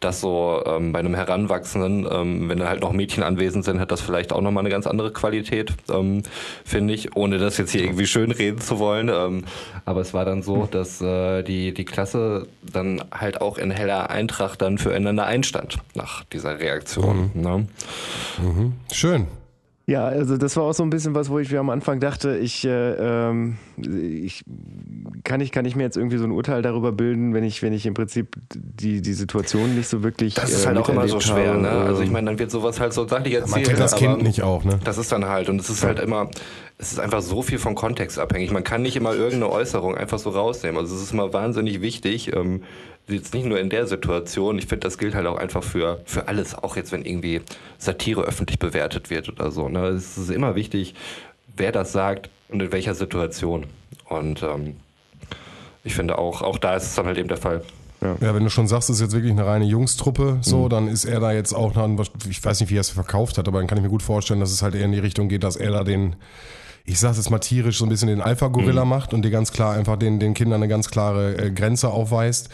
dass so ähm, bei einem Heranwachsenden, ähm, wenn da halt noch Mädchen anwesend sind, hat das vielleicht auch nochmal eine ganz andere Qualität, ähm, finde ich, ohne das jetzt hier irgendwie schön reden zu wollen. Ähm, aber es war dann so, hm. dass äh, die, die Klasse dann halt auch in heller Eintracht dann füreinander einstand nach dieser Reaktion. Mhm. Ne? Mhm. Schön. Ja, also das war auch so ein bisschen was, wo ich mir am Anfang dachte, ich, äh, ähm, ich kann ich kann ich mir jetzt irgendwie so ein Urteil darüber bilden, wenn ich wenn ich im Prinzip die die Situation nicht so wirklich Das ist äh, halt auch immer so schwer, habe, ne? Also ich meine, dann wird sowas halt so sachlich erzählt. Man kennt das Kind nicht auch, ne? Das ist dann halt und es ist halt immer es ist einfach so viel von Kontext abhängig. Man kann nicht immer irgendeine Äußerung einfach so rausnehmen. Also es ist immer wahnsinnig wichtig, ähm, jetzt nicht nur in der Situation, ich finde, das gilt halt auch einfach für, für alles, auch jetzt, wenn irgendwie Satire öffentlich bewertet wird oder so. Ne? Es ist immer wichtig, wer das sagt und in welcher Situation. Und ähm, ich finde auch, auch da ist es dann halt eben der Fall. Ja. ja, wenn du schon sagst, es ist jetzt wirklich eine reine Jungstruppe, so, mhm. dann ist er da jetzt auch, noch, ich weiß nicht, wie er es verkauft hat, aber dann kann ich mir gut vorstellen, dass es halt eher in die Richtung geht, dass er da den, ich sag's jetzt mal tierisch, so ein bisschen den Alpha-Gorilla mhm. macht und dir ganz klar einfach den, den Kindern eine ganz klare äh, Grenze aufweist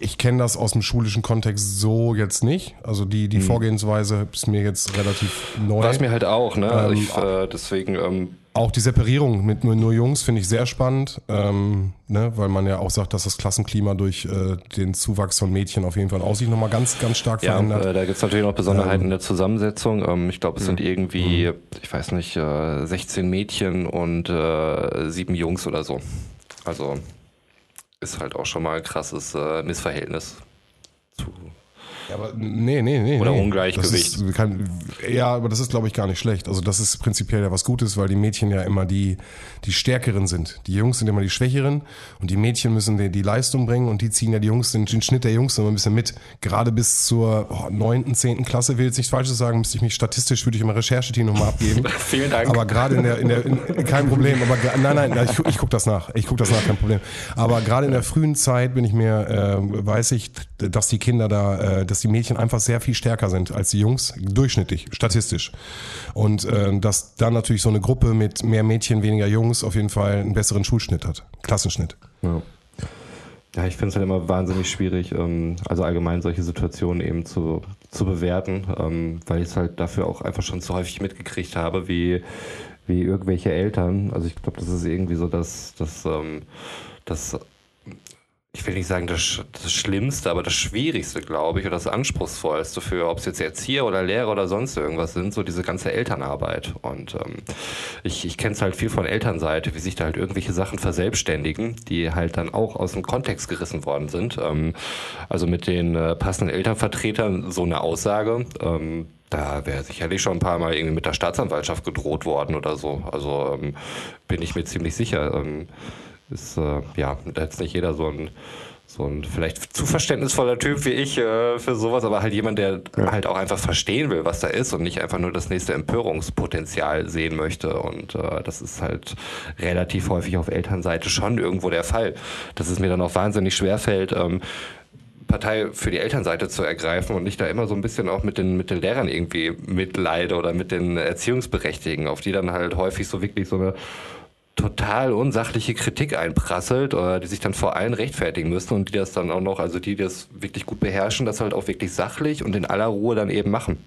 ich kenne das aus dem schulischen Kontext so jetzt nicht. Also die, die hm. Vorgehensweise ist mir jetzt relativ neu. War es mir halt auch, ne? Also ähm, ich, äh, deswegen. Ähm auch die Separierung mit nur, nur Jungs finde ich sehr spannend, ähm, ne? weil man ja auch sagt, dass das Klassenklima durch äh, den Zuwachs von Mädchen auf jeden Fall auch sich nochmal ganz, ganz stark ja, verändert. Äh, da gibt es natürlich noch Besonderheiten ähm, in der Zusammensetzung. Ähm, ich glaube, es sind irgendwie, mhm. ich weiß nicht, äh, 16 Mädchen und äh, sieben Jungs oder so. Also ist halt auch schon mal ein krasses äh, Missverhältnis zu, Ja, aber nee, nee, nee. Oder nee. Ungleichgewicht. Das ist kein, ja, aber das ist, glaube ich, gar nicht schlecht. Also das ist prinzipiell ja was Gutes, weil die Mädchen ja immer die, die Stärkeren sind. Die Jungs sind immer die Schwächeren und die Mädchen müssen die, die Leistung bringen und die ziehen ja die Jungs, den, den Schnitt der Jungs immer ein bisschen mit. Gerade bis zur oh, 9., 10. Klasse, will jetzt nichts Falsches sagen, müsste ich mich statistisch, würde ich immer Rechercheteam nochmal abgeben. Vielen Dank. Aber gerade in der, in der in, kein Problem, aber gra- nein, nein, ich, ich gucke das nach. Ich gucke das nach, kein Problem. Aber gerade in der frühen Zeit bin ich mir, äh, weiß ich, dass die Kinder da, äh, dass die Mädchen einfach sehr viel stärker sind als die Jungs, durchschnittlich, statistisch. Und äh, dass dann natürlich so eine Gruppe mit mehr Mädchen, weniger Jungs auf jeden Fall einen besseren Schulschnitt hat, Klassenschnitt. Ja. Ja, ich finde es halt immer wahnsinnig schwierig, ähm, also allgemein solche Situationen eben zu, zu bewerten, ähm, weil ich es halt dafür auch einfach schon zu häufig mitgekriegt habe, wie, wie irgendwelche Eltern, also ich glaube, das ist irgendwie so, dass, dass, ähm, dass ich will nicht sagen das, das Schlimmste, aber das Schwierigste, glaube ich, oder das Anspruchsvollste für, ob es jetzt Erzieher oder Lehrer oder sonst irgendwas sind, so diese ganze Elternarbeit. Und ähm, ich, ich kenne es halt viel von Elternseite, wie sich da halt irgendwelche Sachen verselbstständigen, die halt dann auch aus dem Kontext gerissen worden sind. Ähm, also mit den äh, passenden Elternvertretern so eine Aussage. Ähm, da wäre sicherlich schon ein paar Mal irgendwie mit der Staatsanwaltschaft gedroht worden oder so. Also ähm, bin ich mir ziemlich sicher. Ist äh, ja da jetzt nicht jeder so ein so ein vielleicht zu verständnisvoller Typ wie ich äh, für sowas, aber halt jemand, der halt auch einfach verstehen will, was da ist und nicht einfach nur das nächste Empörungspotenzial sehen möchte. Und äh, das ist halt relativ häufig auf Elternseite schon irgendwo der Fall. Dass es mir dann auch wahnsinnig schwerfällt, ähm, Partei für die Elternseite zu ergreifen und nicht da immer so ein bisschen auch mit den, mit den Lehrern irgendwie mitleide oder mit den Erziehungsberechtigten, auf die dann halt häufig so wirklich so eine total unsachliche Kritik einprasselt, oder die sich dann vor allen rechtfertigen müssen und die das dann auch noch, also die, die das wirklich gut beherrschen, das halt auch wirklich sachlich und in aller Ruhe dann eben machen.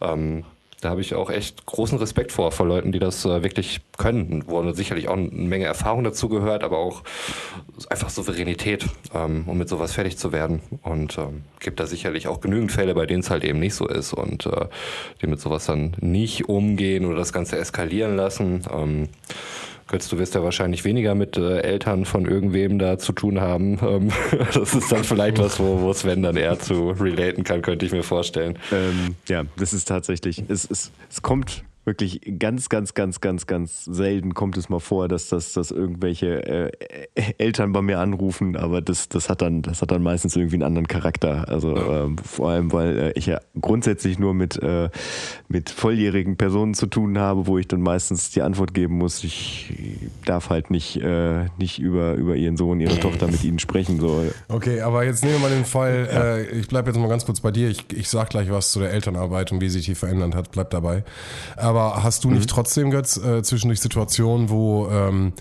Ähm, da habe ich auch echt großen Respekt vor, vor Leuten, die das äh, wirklich können, wo sicherlich auch eine Menge Erfahrung dazu gehört, aber auch einfach Souveränität, ähm, um mit sowas fertig zu werden. Und ähm, gibt da sicherlich auch genügend Fälle, bei denen es halt eben nicht so ist und äh, die mit sowas dann nicht umgehen oder das Ganze eskalieren lassen. Ähm, Götz, du wirst ja wahrscheinlich weniger mit äh, Eltern von irgendwem da zu tun haben. Ähm, das ist dann vielleicht was, wo, wo Sven dann eher zu relaten kann, könnte ich mir vorstellen. Ähm, ja, das ist tatsächlich, es, es, es kommt wirklich ganz, ganz, ganz, ganz, ganz selten kommt es mal vor, dass, dass, dass irgendwelche äh, Eltern bei mir anrufen, aber das, das, hat dann, das hat dann meistens irgendwie einen anderen Charakter. Also Ja. ähm, vor allem, weil äh, ich ja grundsätzlich nur mit, äh, mit volljährigen Personen zu tun habe, wo ich dann meistens die Antwort geben muss, ich darf halt nicht, äh, nicht über, über ihren Sohn, ihre Tochter mit ihnen sprechen. So. Okay, aber jetzt nehmen wir mal den Fall, äh, ich bleibe jetzt mal ganz kurz bei dir. Ich, ich sag gleich was zu der Elternarbeit und wie sich die verändert hat. Bleib dabei. Aber hast du nicht trotzdem, Götz, äh, zwischendurch Situationen, wo ähm,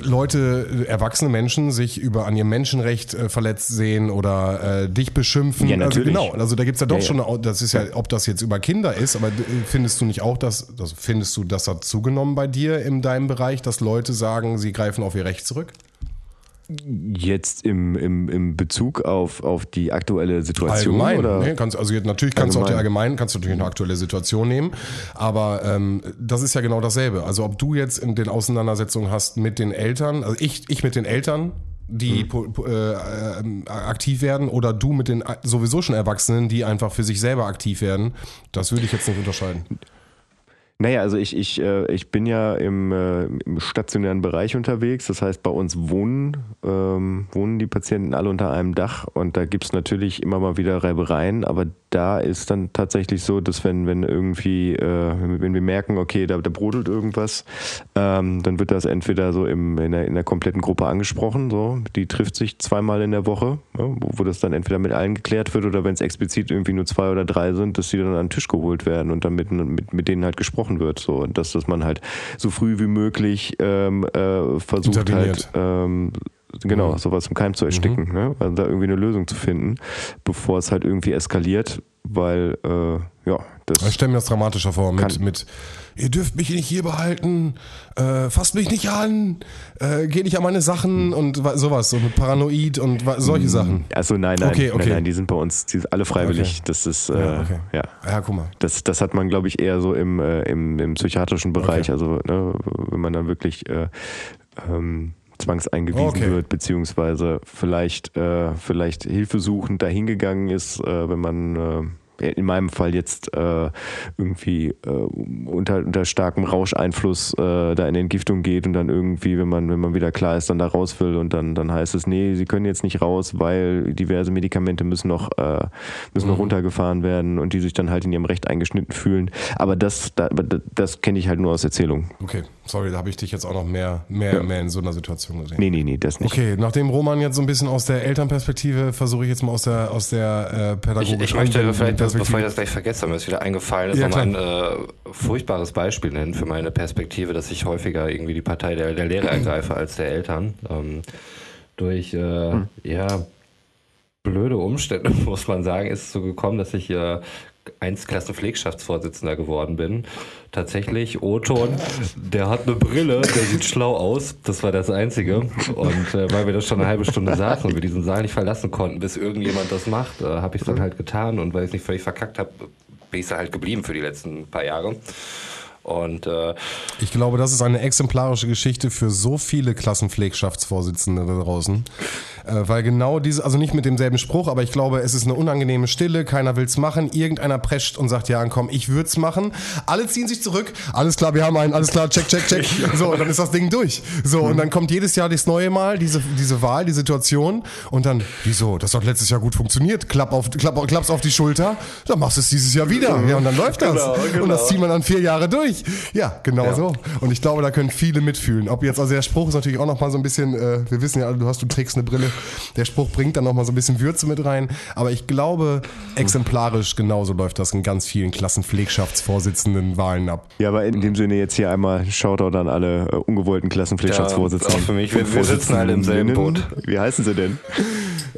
Leute, erwachsene Menschen sich über an ihrem Menschenrecht äh, verletzt sehen oder äh, dich beschimpfen. Ja, natürlich. Also genau, also da gibt's ja doch Ja, schon, eine, das ist ja, ob das jetzt über Kinder ist, aber äh, findest du nicht auch, dass, das, findest du, das hat zugenommen bei dir in deinem Bereich, dass Leute sagen, sie greifen auf ihr Recht zurück? Jetzt im, im, im Bezug auf, auf die aktuelle Situation? Allgemein. Oder? Nee, kannst, also jetzt, natürlich kannst du auch die Allgemein. allgemein, kannst du natürlich eine aktuelle Situation nehmen, aber ähm, das ist ja genau dasselbe. Also ob du jetzt in den Auseinandersetzungen hast mit den Eltern, also ich, ich mit den Eltern, die po- äh, ähm, aktiv werden oder du mit den äh, sowieso schon Erwachsenen, die einfach für sich selber aktiv werden, das würde ich jetzt nicht unterscheiden. Naja, also ich, ich, äh, ich bin ja im, äh, im stationären Bereich unterwegs. Das heißt, bei uns wohnen, ähm, wohnen die Patienten alle unter einem Dach und da gibt's natürlich immer mal wieder Reibereien, aber da ist dann tatsächlich so, dass wenn, wenn irgendwie, äh, wenn, wir merken, okay, da, da brodelt irgendwas, ähm, dann wird das entweder so im, in, der, in der kompletten Gruppe angesprochen, so, die trifft sich zweimal in der Woche, ja, wo, wo das dann entweder mit allen geklärt wird oder wenn es explizit irgendwie nur zwei oder drei sind, dass die dann an den Tisch geholt werden und dann mit, mit, mit denen halt gesprochen wird. So, und dass, dass man halt so früh wie möglich ähm, äh, versucht halt ähm, genau, Mhm. sowas im Keim zu ersticken, ne? also da irgendwie eine Lösung zu finden, bevor es halt irgendwie eskaliert, weil äh, ja, das Ich stelle mir das dramatischer vor, mit, mit ihr dürft mich nicht hier behalten, äh, fasst mich nicht an, äh, geht nicht an meine Sachen und wa- sowas, so mit Paranoid und solche Sachen. Also nein, nein, Okay, okay. nein, nein, die sind bei uns die sind alle freiwillig. Okay. Das ist äh, Ja, ja. Ja, guck mal. Das, das hat man, glaube ich, eher so im, äh, im, im psychiatrischen Bereich. Also ne, wenn man dann wirklich äh, ähm, zwangseingewiesen Okay. wird, beziehungsweise vielleicht, äh, vielleicht hilfesuchend dahingegangen ist, äh, wenn man äh, in meinem Fall jetzt äh, irgendwie äh, unter, unter starkem Rauscheinfluss äh, da in Entgiftung geht und dann irgendwie, wenn man, wenn man wieder klar ist, dann da raus will und dann, dann heißt es, nee, sie können jetzt nicht raus, weil diverse Medikamente müssen noch, müssen noch runtergefahren werden und die sich dann halt in ihrem Recht eingeschnitten fühlen. Aber das, das, das kenne ich halt nur aus Erzählungen. Okay, sorry, da habe ich dich jetzt auch noch mehr, mehr, Ja. mehr in so einer Situation gesehen. Nee, nee, nee, das nicht. Okay, nachdem Roman jetzt so ein bisschen aus der Elternperspektive versuche ich jetzt mal aus der aus der äh, Ich, pädagogischen ich möchte vielleicht, bevor ich das gleich vergesse, mir ist wieder eingefallen, ist Ja, nochmal ein äh, furchtbares Beispiel nennen für meine Perspektive, dass ich häufiger irgendwie die Partei der, der Lehrer ergreife als der Eltern. Ähm, durch, äh, ja, blöde Umstände, muss man sagen, ist es so gekommen, dass ich äh, einst Klassenpflegschaftsvorsitzender geworden bin. Tatsächlich, O-Ton, der hat eine Brille, der sieht schlau aus. Das war das Einzige. Und äh, weil wir da schon eine halbe Stunde saßen und wir diesen Saal nicht verlassen konnten, bis irgendjemand das macht, äh, habe ich es dann halt getan. Und weil ich es nicht völlig verkackt habe, bin ich da halt geblieben für die letzten paar Jahre. Und äh, Ich glaube, das ist eine exemplarische Geschichte für so viele Klassenpflegschaftsvorsitzende da draußen. Äh, weil genau diese, also nicht mit demselben Spruch, aber ich glaube, es ist eine unangenehme Stille, keiner will's machen, irgendeiner prescht und sagt, ja, komm, ich würd's machen. Alle ziehen sich zurück, alles klar, wir haben einen, alles klar, check, check, check. So, und dann ist das Ding durch. So, und dann kommt jedes Jahr das neue Mal, diese, diese Wahl, die Situation und dann, wieso, das hat letztes Jahr gut funktioniert, klapp auf, klapp, klapp's auf die Schulter, dann machst du es dieses Jahr wieder. Ja, und dann läuft das. Genau, genau. Und das zieht man dann vier Jahre durch. Ja, genau so. Und ich glaube, da können viele mitfühlen. Ob jetzt, also der Spruch ist natürlich auch noch mal so ein bisschen, äh, wir wissen ja, alle, du hast, du trägst eine Brille. Der Spruch bringt dann noch mal so ein bisschen Würze mit rein. Aber ich glaube, exemplarisch genauso läuft das in ganz vielen Klassenpflegschaftsvorsitzenden Wahlen ab. Ja, aber in dem Sinne jetzt hier einmal Shoutout an alle äh, ungewollten Klassenpflegschaftsvorsitzenden. Ja, auch für mich. Wir- wir sitzen alle im selben Boot. Wie heißen sie denn?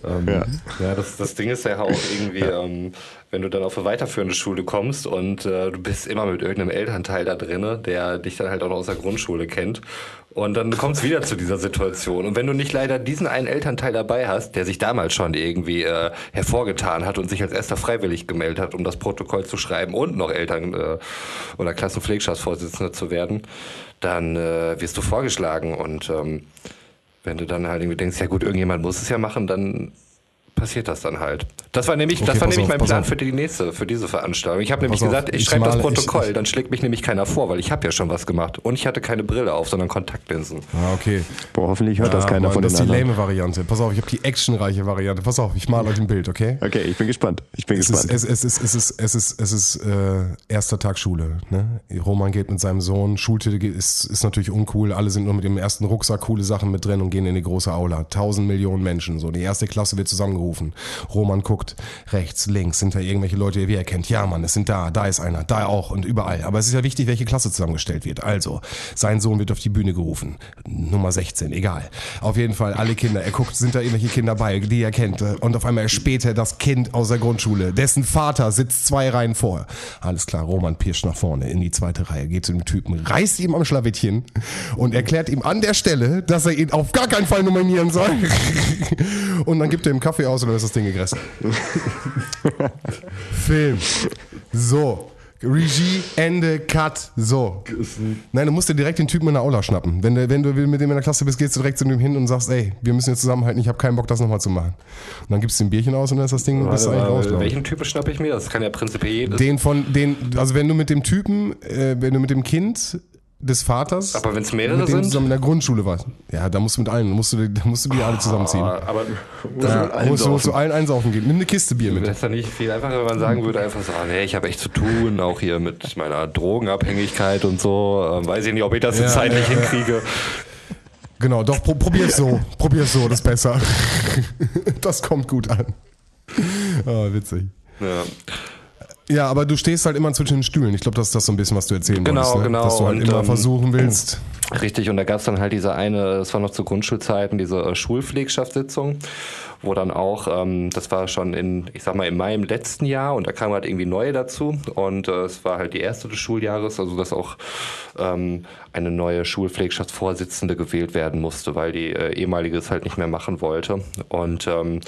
Ähm, Ja. ja, das, das Ding ist ja auch irgendwie, ähm, wenn du dann auf eine weiterführende Schule kommst und äh, du bist immer mit irgendeinem Elternteil da drinne, der dich dann halt auch noch aus der Grundschule kennt. Und dann kommt es wieder zu dieser Situation. Und wenn du nicht leider diesen einen Elternteil dabei hast, der sich damals schon irgendwie äh, hervorgetan hat und sich als erster freiwillig gemeldet hat, um das Protokoll zu schreiben und noch Eltern- äh, oder Klassenpflegschaftsvorsitzender zu werden, dann äh, wirst du vorgeschlagen. Und ähm, wenn du dann halt irgendwie denkst, ja gut, irgendjemand muss es ja machen, dann passiert das dann halt. Das war nämlich, Okay, das war nämlich auf, mein Plan auf. für die nächste, für diese Veranstaltung. Ich habe nämlich auf, gesagt, ich, ich schreibe das male- ich- Protokoll, ich- dann schlägt mich nämlich keiner vor, weil ich habe ja schon was gemacht und ich hatte keine Brille auf, sondern Kontaktlinsen. Ah, okay. Boah, hoffentlich hört das Ja, keiner Mann, von das ist die lame Variante. Pass auf, ich habe die actionreiche Variante. Pass auf, ich male euch ein Bild, okay? Okay, ich bin gespannt. Ich bin Es ist, gespannt. es, es ist, es ist, es ist, es ist äh, erster Tag Schule. Ne? Roman geht mit seinem Sohn, Schultüte ist, ist natürlich uncool. Alle sind nur mit dem ersten Rucksack coole Sachen mit drin und gehen in die große Aula. Tausend Millionen Menschen. So, die erste Klasse wird zusammengerufen. Roman guckt rechts, links, sind da irgendwelche Leute, die er kennt. Ja, Mann, es sind da, da ist einer, da auch und überall. Aber es ist ja wichtig, welche Klasse zusammengestellt wird. Also, sein Sohn wird auf die Bühne gerufen. Nummer 16, egal. Auf jeden Fall, alle Kinder. Er guckt, sind da irgendwelche Kinder bei, die er kennt. Und auf einmal erspäht er das Kind aus der Grundschule. Dessen Vater sitzt zwei Reihen vor. Alles klar, Roman pirscht nach vorne in die zweite Reihe, geht zu dem Typen, reißt ihm am Schlawittchen und erklärt ihm an der Stelle, dass er ihn auf gar keinen Fall nominieren soll. Und dann gibt er ihm Kaffee aus und dann ist das Ding gegessen. Film. So. Regie, Ende, Cut, so. Nein, du musst dir direkt den Typen in der Aula schnappen. Wenn du, wenn du mit dem in der Klasse bist, gehst du direkt zu dem hin und sagst, ey, wir müssen jetzt zusammenhalten, ich habe keinen Bock, das nochmal zu machen. Und dann gibst du ein Bierchen aus und dann ist das Ding bist du eigentlich raus, welchen Typen schnappe ich mir? Das kann ja prinzipiell jedes. Den von, den, also wenn du mit dem Typen, äh, wenn du mit dem Kind des Vaters, Aber wenn's mehrere mit dem sind? zusammen in der Grundschule warst, ja, da musst du mit allen, musst du, da musst du die alle zusammenziehen. Ah, aber Ja, musst du zu allen einsaufen gehen. Nimm eine Kiste Bier mit. Das ist ja nicht viel einfacher, wenn man sagen würde, einfach so, ah, nee, ich habe echt zu tun, auch hier mit meiner Drogenabhängigkeit und so. Ähm, weiß ich nicht, ob ich das jetzt Ja, zeitlich ja, ja. hinkriege. Genau, doch, pro, probier's so. Probier's so, das ist besser. Das kommt gut an. Oh, witzig. Ja. Ja, aber du stehst halt immer zwischen den Stühlen. Ich glaube, das ist das so ein bisschen, was du erzählen Genau, wolltest. Ne? genau. Dass du halt Und, immer ähm, versuchen willst. Richtig, und da gab es dann halt diese eine, das war noch zu Grundschulzeiten, diese äh, Schulpflegschaftssitzung, wo dann auch, ähm, das war schon in, ich sag mal, in Mai im letzten Jahr und da kamen halt irgendwie neue dazu und äh, es war halt die erste des Schuljahres, also dass auch ähm, eine neue Schulpflegschaftsvorsitzende gewählt werden musste, weil die äh, ehemalige es halt nicht mehr machen wollte. Und ähm,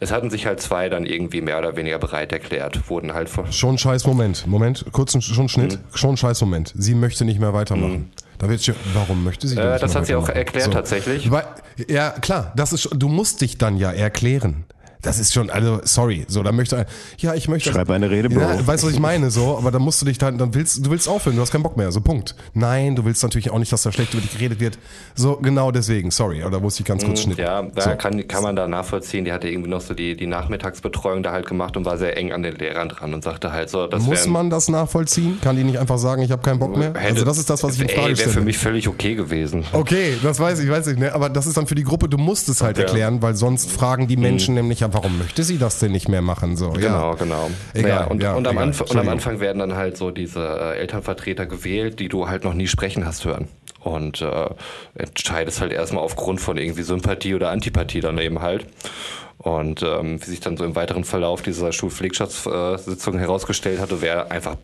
es hatten sich halt zwei dann irgendwie mehr oder weniger bereit erklärt, wurden halt vor Schon ein scheiß Moment. Moment, kurz ein, schon ein Schnitt. Mhm. Schon ein scheiß Moment. Sie möchte nicht mehr weitermachen. Da wird warum möchte sie Äh, das mehr hat sie auch weitermachen? erklärt tatsächlich. Weil, ja, klar, das ist du musst dich dann ja erklären. Das ist schon, also sorry, so, da möchte ein, ja, ich möchte. Schreib eine Rede, Bro. Ja, weißt du, was ich meine, so, aber dann musst du dich dann, dann willst, du willst aufhören, du hast keinen Bock mehr, so Punkt. Nein, du willst natürlich auch nicht, dass da schlecht über dich geredet wird. So, genau deswegen, sorry, oder muss ich ganz kurz schnitten. Ja, da so. kann, kann man da nachvollziehen. Die hatte irgendwie noch so die, die Nachmittagsbetreuung da halt gemacht und war sehr eng an den Lehrern dran und sagte halt so, das Muss man das nachvollziehen? Kann die nicht einfach sagen, ich habe keinen Bock mehr? hätte- Also das ist das, was ich in ey, Frage wäre für stelle. mich völlig okay gewesen. Okay, das weiß ich, weiß ich, ne? aber das ist dann für die Gruppe, du musst es halt Ja. Mhm. erklären, weil sonst fragen die Menschen nämlich ja, warum möchte sie das denn nicht mehr machen? So, Genau, ja. genau. Egal, Naja, und, ja, und, am egal. Anf und am. Anfang werden dann halt so diese äh, Elternvertreter gewählt, die du halt noch nie sprechen hast hören. Und äh, entscheidest halt erstmal aufgrund von irgendwie Sympathie oder Antipathie dann eben halt. Und ähm, wie sich dann so im weiteren Verlauf dieser Schulpflegschaftssitzung herausgestellt hatte, wäre einfach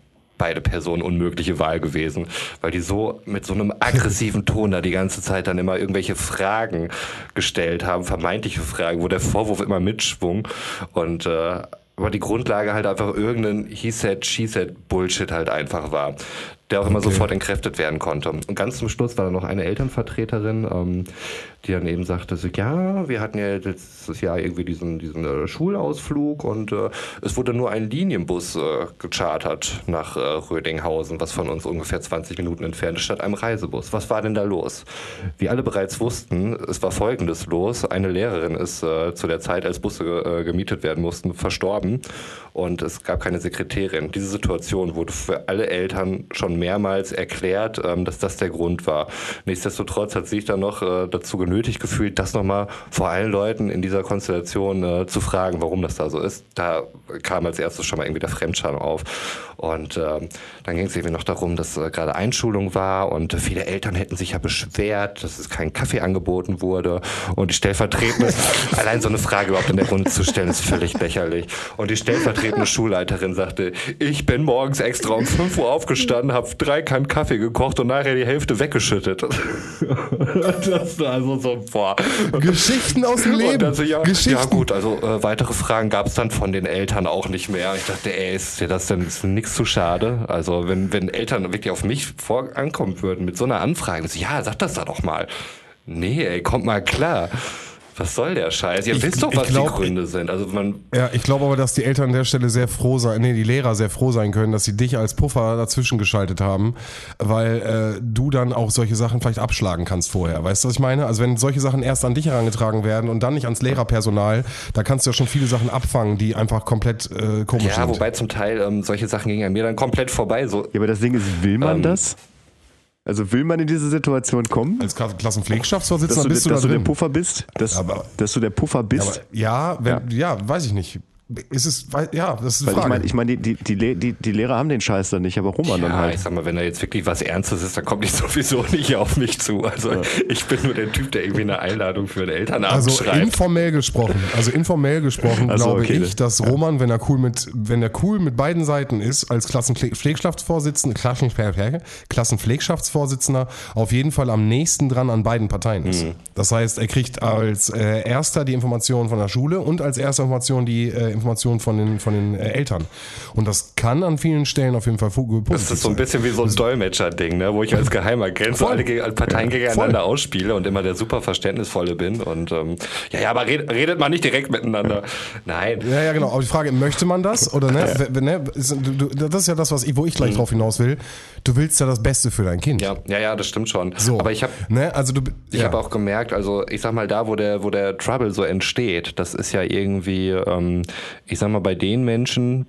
beide Personen unmögliche Wahl gewesen, weil die so mit so einem aggressiven Ton da die ganze Zeit dann immer irgendwelche Fragen gestellt haben, vermeintliche Fragen, wo der Vorwurf immer mitschwung. Und äh, aber die Grundlage halt einfach irgendein He said, she said Bullshit halt einfach war, der auch immer Okay. sofort entkräftet werden konnte. Und ganz zum Schluss war da noch eine Elternvertreterin, ähm, die dann eben sagte, so, ja, wir hatten ja letztes Jahr irgendwie diesen, diesen äh, Schulausflug und äh, es wurde nur ein Linienbus äh, gechartert nach äh, Rödinghausen, was von uns ungefähr 20 Minuten entfernt ist, statt einem Reisebus. Was war denn da los? Wie alle bereits wussten, es war folgendes los. Eine Lehrerin ist äh, zu der Zeit, als Busse äh, gemietet werden mussten, verstorben und es gab keine Sekretärin. Diese Situation wurde für alle Eltern schon mehrmals erklärt, ähm, dass das der Grund war. Nichtsdestotrotz hat sich dann noch äh, dazu genötigt gefühlt, das nochmal vor allen Leuten in dieser Konstellation äh, zu fragen, warum das da so ist. Da kam als erstes schon mal irgendwie der Fremdscham auf. Und ähm, dann ging es irgendwie noch darum, dass äh, gerade Einschulung war und viele Eltern hätten sich ja beschwert, dass es kein Kaffee angeboten wurde. Und die stellvertretende, allein so eine Frage überhaupt in der Runde zu stellen, ist völlig lächerlich. Und die stellvertretende Schulleiterin sagte, ich bin morgens extra um 5 Uhr aufgestanden, habe drei Kannen Kaffee gekocht und nachher die Hälfte weggeschüttet. das war also so, boah. Geschichten aus dem Leben. Also, ja, Geschichten. ja gut, also äh, weitere Fragen gab es dann von den Eltern auch nicht mehr. Ich dachte, ey, ist dir das denn ist nichts zu schade? Also wenn, wenn Eltern wirklich auf mich vor ankommen würden mit so einer Anfrage, so, ja, sag das da doch mal. Nee, ey, kommt mal klar. Was soll der Scheiß? Ihr Ich- wisst doch, was glaub- die Gründe sind. Also man, Ja, ich glaube aber, dass die Eltern an der Stelle sehr froh sein, nee, die Lehrer sehr froh sein können, dass sie dich als Puffer dazwischen geschaltet haben, weil äh, du dann auch solche Sachen vielleicht abschlagen kannst vorher. Weißt du, was ich meine? Also wenn solche Sachen erst an dich herangetragen werden und dann nicht ans Lehrerpersonal, da kannst du ja schon viele Sachen abfangen, die einfach komplett äh, komisch ja, sind. wobei zum Teil ähm, solche Sachen gingen an mir dann komplett vorbei. So, Ja, aber das Ding ist, will man Ähm, das? Also will man in diese Situation kommen? als Kla- Dass Klassenpflegschaftsvorsitzender du, bist du dass da du der drin. Puffer bist? Dass, Aber- dass du der Puffer Ja, bist? aber, ja, wenn, ja. weiß ich nicht. Ist es, ja, das ist die Weil ich Frage. meine, ich mein, die, die, die, die, Lehrer haben den Scheiß dann nicht, aber Roman dann ja, halt. ich sag mal, wenn da jetzt wirklich was Ernstes ist, dann kommt ich sowieso nicht auf mich zu. Also ich bin nur der Typ, der irgendwie eine Einladung für einen Elternabend Also schreibt. informell gesprochen, also informell gesprochen, Ach so, glaube okay, ich, dass Roman, wenn er cool mit, wenn er cool mit beiden Seiten ist, als Klassenpflegschaftsvorsitzender, Klassenpfle- Klassenpflegschaftsvorsitzender, auf jeden Fall am nächsten dran an beiden Parteien ist. Mhm. Das heißt, er kriegt als äh, erster die Informationen von der Schule und als erster Information die äh, Informationen von den von den äh, Eltern. Und das kann an vielen Stellen auf jeden Fall positiv Das ist so ein bisschen wie so ein Dolmetscher-Ding, ne? wo ich als Geheimagent so Voll. alle Parteien gegeneinander ausspiele und immer der super Verständnisvolle bin. Und ähm, ja, ja, aber redet, redet man nicht direkt miteinander. Nein. Ja, ja, genau. Aber die Frage, möchte man das oder ne? W- ne? Das ist ja das, was ich, wo ich gleich drauf hinaus will. Du willst ja das Beste für dein Kind. Ja, ja, ja, das stimmt schon. So. Aber ich habe ne? Also du, Ich ja. habe auch gemerkt, also ich sag mal, da, wo der, wo der Trouble so entsteht, das ist ja irgendwie, ähm, ich sag mal, bei den Menschen,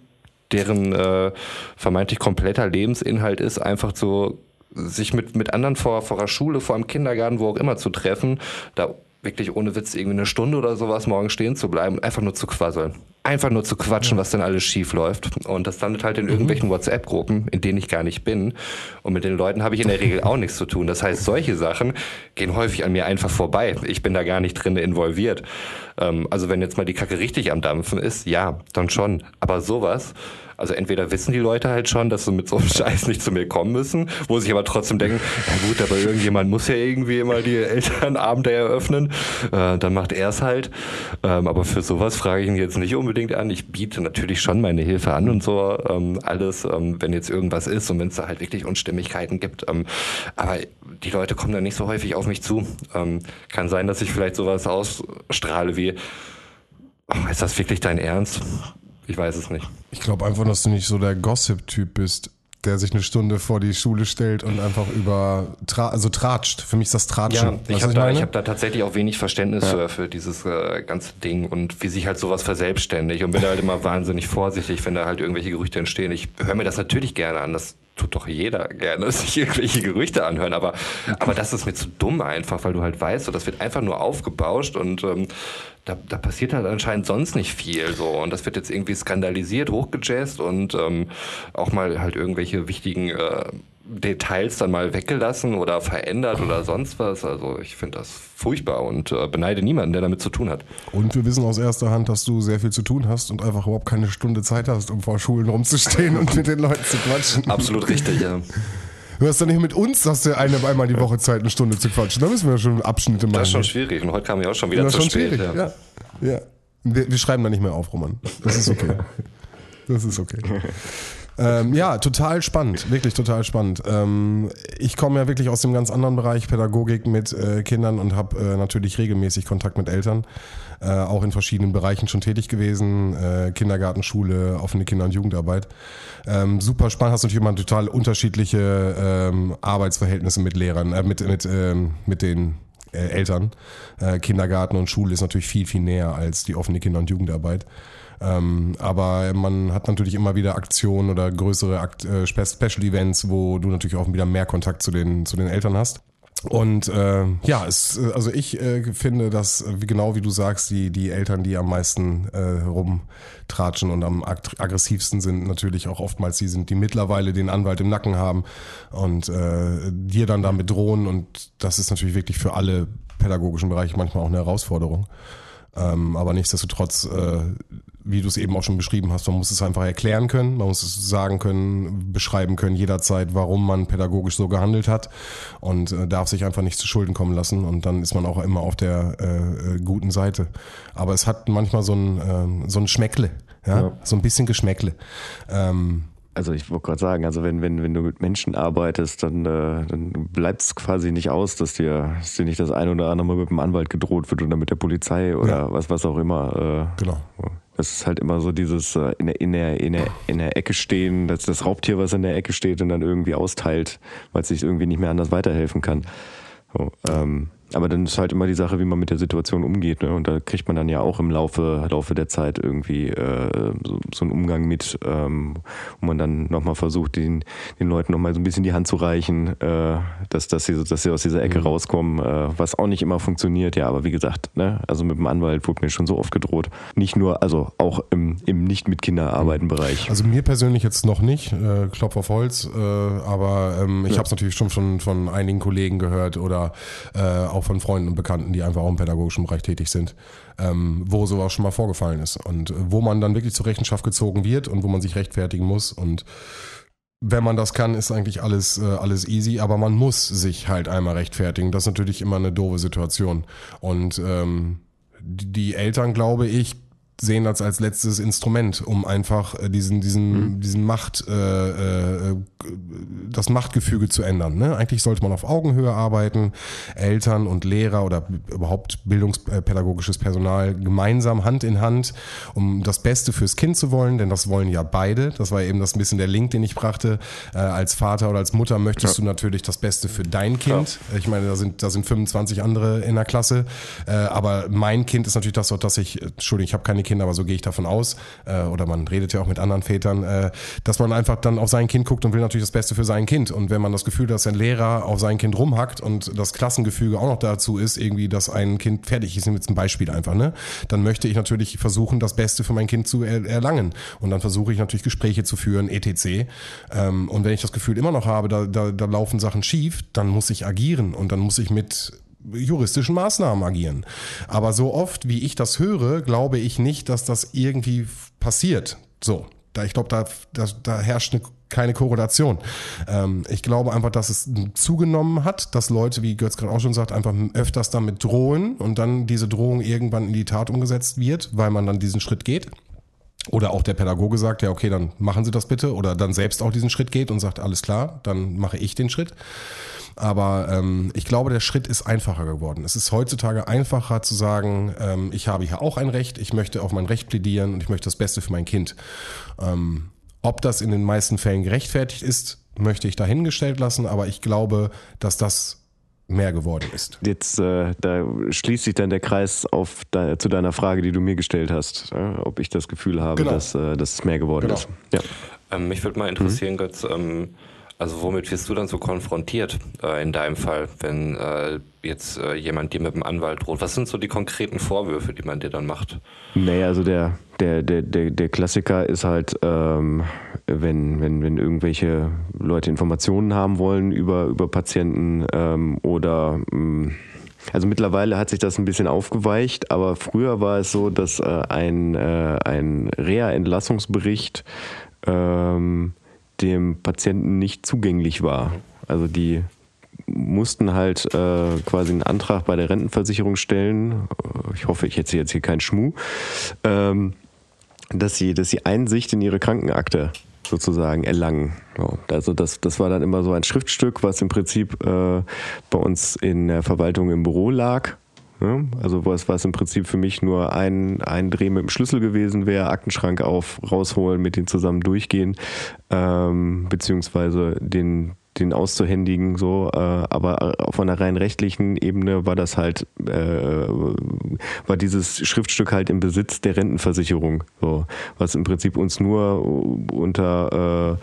deren äh, vermeintlich kompletter Lebensinhalt ist, einfach so sich mit, mit anderen vor, vor der Schule, vor einem Kindergarten, wo auch immer zu treffen, da wirklich ohne Witz irgendwie eine Stunde oder sowas morgen stehen zu bleiben, einfach nur zu quasseln. Einfach nur zu quatschen, was denn alles schief läuft. Und das landet halt in irgendwelchen WhatsApp-Gruppen, in denen ich gar nicht bin. Und mit den Leuten habe ich in der Regel auch nichts zu tun. Das heißt, solche Sachen gehen häufig an mir einfach vorbei. Ich bin da gar nicht drin involviert. Ähm, also wenn jetzt mal die Kacke richtig am Dampfen ist, ja, dann schon. Aber sowas, also entweder wissen die Leute halt schon, dass sie mit so einem Scheiß nicht zu mir kommen müssen, wo sich aber trotzdem denken, ja gut, aber irgendjemand muss ja irgendwie immer die Elternabende eröffnen, äh, dann macht er es halt. Ähm, aber für sowas frage ich ihn jetzt nicht unbedingt unbedingt an. Ich biete natürlich schon meine Hilfe an und so ähm, alles, ähm, wenn jetzt irgendwas ist und wenn es da halt wirklich Unstimmigkeiten gibt. Ähm, aber die Leute kommen dann nicht so häufig auf mich zu. Ähm, kann sein, dass ich vielleicht sowas ausstrahle wie, oh, ist das wirklich dein Ernst? Ich weiß es nicht. Ich glaube einfach, dass du nicht so der Gossip-Typ bist der sich eine Stunde vor die Schule stellt und einfach über, tra also tratscht. Für mich ist das Tratschen. Ja, ich habe da, hab da tatsächlich auch wenig Verständnis ja. für, für dieses äh, ganze Ding und wie sich halt sowas verselbstständigt und bin da halt immer wahnsinnig vorsichtig, wenn da halt irgendwelche Gerüchte entstehen. Ich höre mir das natürlich gerne an. Das tut doch jeder gerne sich irgendwelche Gerüchte anhören, aber, aber das ist mir zu dumm einfach, weil du halt weißt, so, das wird einfach nur aufgebauscht und ähm, da, da passiert halt anscheinend sonst nicht viel so. Und das wird jetzt irgendwie skandalisiert, hochgejazzt und ähm, auch mal halt irgendwelche wichtigen äh, Details dann mal weggelassen oder verändert oder sonst was. Also ich finde das furchtbar und äh, beneide niemanden, der damit zu tun hat. Und wir wissen aus erster Hand, dass du sehr viel zu tun hast und einfach überhaupt keine Stunde Zeit hast, um vor Schulen rumzustehen und mit den Leuten zu quatschen. Absolut richtig, ja. Du hast doch nicht mit uns, hast du eine, einmal die Woche Zeit, eine Stunde zu quatschen. Da müssen wir schon Abschnitte machen. Das ist schon schwierig. Und heute kam ich auch schon wieder das zu schon spät. Schwierig. Ja. ja. ja. Wir, wir, schreiben da nicht mehr auf, Roman. Das ist okay. Das ist okay. Ähm, ja, total spannend, wirklich total spannend. Ähm, ich komme ja wirklich aus dem ganz anderen Bereich Pädagogik mit äh, Kindern und habe äh, natürlich regelmäßig Kontakt mit Eltern, äh, auch in verschiedenen Bereichen schon tätig gewesen, äh, Kindergarten, Schule, offene Kinder- und Jugendarbeit. Ähm, super spannend, hast natürlich immer total unterschiedliche ähm, Arbeitsverhältnisse mit Lehrern, äh, mit, mit, ähm, mit den äh, Eltern. Kindergarten und Schule ist natürlich viel, viel näher als die offene Kinder- und Jugendarbeit. Ähm, aber man hat natürlich immer wieder Aktionen oder größere Akt, äh, Special Events, wo du natürlich auch wieder mehr Kontakt zu den, zu den Eltern hast. Und äh, ja, es, also ich äh, finde, dass genau wie du sagst, die die Eltern, die am meisten äh, rumtratschen und am ag aggressivsten sind, natürlich auch oftmals die sind, die mittlerweile den Anwalt im Nacken haben und äh, dir dann damit drohen. Und das ist natürlich wirklich für alle pädagogischen Bereiche manchmal auch eine Herausforderung. Ähm, aber nichtsdestotrotz äh, wie du es eben auch schon beschrieben hast, man muss es einfach erklären können, man muss es sagen können, beschreiben können jederzeit, warum man pädagogisch so gehandelt hat und äh, darf sich einfach nicht zu Schulden kommen lassen und dann ist man auch immer auf der äh, äh guten Seite. Aber es hat manchmal so ein, äh, so ein Schmeckle, ja? ja? so ein bisschen Geschmäckle. Ähm, also ich wollte gerade sagen, also wenn, wenn, wenn du mit Menschen arbeitest, dann, äh, dann bleibt es quasi nicht aus, dass dir, dass dir nicht das eine oder andere Mal mit dem Anwalt gedroht wird oder mit der Polizei oder ja. was, was auch immer. Äh, genau. Das ist halt immer so dieses äh, in, der, in, der, in, der, in der Ecke stehen, das, das Raubtier, was in der Ecke steht und dann irgendwie austeilt, weil es sich irgendwie nicht mehr anders weiterhelfen kann. So, ähm, aber dann ist halt immer die Sache, wie man mit der Situation umgeht. Ne? Und da kriegt man dann ja auch im Laufe, Laufe der Zeit irgendwie äh, so, so einen Umgang mit, ähm, wo man dann nochmal versucht, den, den Leuten nochmal so ein bisschen die Hand zu reichen, äh, dass, dass, sie, dass sie aus dieser Ecke mhm. rauskommen, äh, was auch nicht immer funktioniert. Ja, aber wie gesagt, ne? also mit dem Anwalt wurde mir schon so oft gedroht. Nicht nur, also auch im, im nicht mit Kinder arbeiten Bereich. Also mir persönlich jetzt noch nicht, äh, Klopf auf Holz, äh, aber ähm, ich ja. habe es natürlich schon von, von einigen Kollegen gehört oder äh, auch auch von Freunden und Bekannten, die einfach auch im pädagogischen Bereich tätig sind, ähm, wo sowas schon mal vorgefallen ist und wo man dann wirklich zur Rechenschaft gezogen wird und wo man sich rechtfertigen muss und wenn man das kann, ist eigentlich alles, äh, alles easy, aber man muss sich halt einmal rechtfertigen. Das ist natürlich immer eine doofe Situation. Und ähm, die Eltern, glaube ich, sehen das als letztes Instrument, um einfach äh, diesen, diesen, mhm. diesen Macht, äh, äh, das Machtgefüge zu ändern. Ne? Eigentlich sollte man auf Augenhöhe arbeiten, Eltern und Lehrer oder überhaupt bildungspädagogisches Personal gemeinsam Hand in Hand, um das Beste fürs Kind zu wollen, denn das wollen ja beide. Das war eben das ein bisschen der Link, den ich brachte. Äh, als Vater oder als Mutter möchtest ja. du natürlich das Beste für dein Kind. Ja. Ich meine, da sind, da sind 25 andere in der Klasse, äh, aber mein Kind ist natürlich das, dass ich, Entschuldigung, ich habe keine Kinder, Kinder, aber so gehe ich davon aus, äh, oder man redet ja auch mit anderen Vätern, äh, dass man einfach dann auf sein Kind guckt und will natürlich das Beste für sein Kind. Und wenn man das Gefühl hat, dass ein Lehrer auf sein Kind rumhackt und das Klassengefüge auch noch dazu ist, irgendwie, dass ein Kind fertig ist, jetzt ein Beispiel einfach, ne? Dann möchte ich natürlich versuchen, das Beste für mein Kind zu er erlangen. Und dann versuche ich natürlich Gespräche zu führen, etc. Ähm, und wenn ich das Gefühl immer noch habe, da, da, da laufen Sachen schief, dann muss ich agieren und dann muss ich mit juristischen Maßnahmen agieren. Aber so oft, wie ich das höre, glaube ich nicht, dass das irgendwie passiert. So, da, ich glaube, da, da, da herrscht eine, keine Korrelation. Ähm, ich glaube einfach, dass es zugenommen hat, dass Leute, wie Götz gerade auch schon sagt, einfach öfters damit drohen und dann diese Drohung irgendwann in die Tat umgesetzt wird, weil man dann diesen Schritt geht. Oder auch der Pädagoge sagt, ja, okay, dann machen Sie das bitte. Oder dann selbst auch diesen Schritt geht und sagt, alles klar, dann mache ich den Schritt. Aber ähm, ich glaube, der Schritt ist einfacher geworden. Es ist heutzutage einfacher zu sagen, ähm, ich habe hier auch ein Recht, ich möchte auf mein Recht plädieren und ich möchte das Beste für mein Kind. Ähm, ob das in den meisten Fällen gerechtfertigt ist, möchte ich dahingestellt lassen, aber ich glaube, dass das mehr geworden ist. Jetzt, äh, da schließt sich dann der Kreis auf de zu deiner Frage, die du mir gestellt hast, äh, ob ich das Gefühl habe, genau. dass, äh, dass es mehr geworden genau. ist. Ja. Ähm, mich würde mal interessieren, mhm. Götz, ähm, also womit wirst du dann so konfrontiert äh, in deinem Fall, wenn äh, jetzt äh, jemand dir mit dem Anwalt droht? Was sind so die konkreten Vorwürfe, die man dir dann macht? Naja, also der, der, der, der, der Klassiker ist halt, ähm, wenn, wenn, wenn irgendwelche Leute Informationen haben wollen über, über Patienten ähm, oder ähm, also mittlerweile hat sich das ein bisschen aufgeweicht, aber früher war es so, dass äh, ein, äh, ein Reha-Entlassungsbericht ähm, dem Patienten nicht zugänglich war. Also die mussten halt äh, quasi einen Antrag bei der Rentenversicherung stellen. Äh, ich hoffe, ich hätte jetzt hier keinen Schmuh, ähm, dass sie, dass sie Einsicht in ihre Krankenakte sozusagen erlangen. Also das, das war dann immer so ein Schriftstück, was im Prinzip äh, bei uns in der Verwaltung im Büro lag Ne? Also was, was im Prinzip für mich nur ein, ein Dreh mit dem Schlüssel gewesen wäre, Aktenschrank auf, rausholen, mit denen zusammen durchgehen, ähm, beziehungsweise den, den auszuhändigen, so, äh, aber von der rein rechtlichen Ebene war das halt, äh, war dieses Schriftstück halt im Besitz der Rentenversicherung, so, was im Prinzip uns nur unter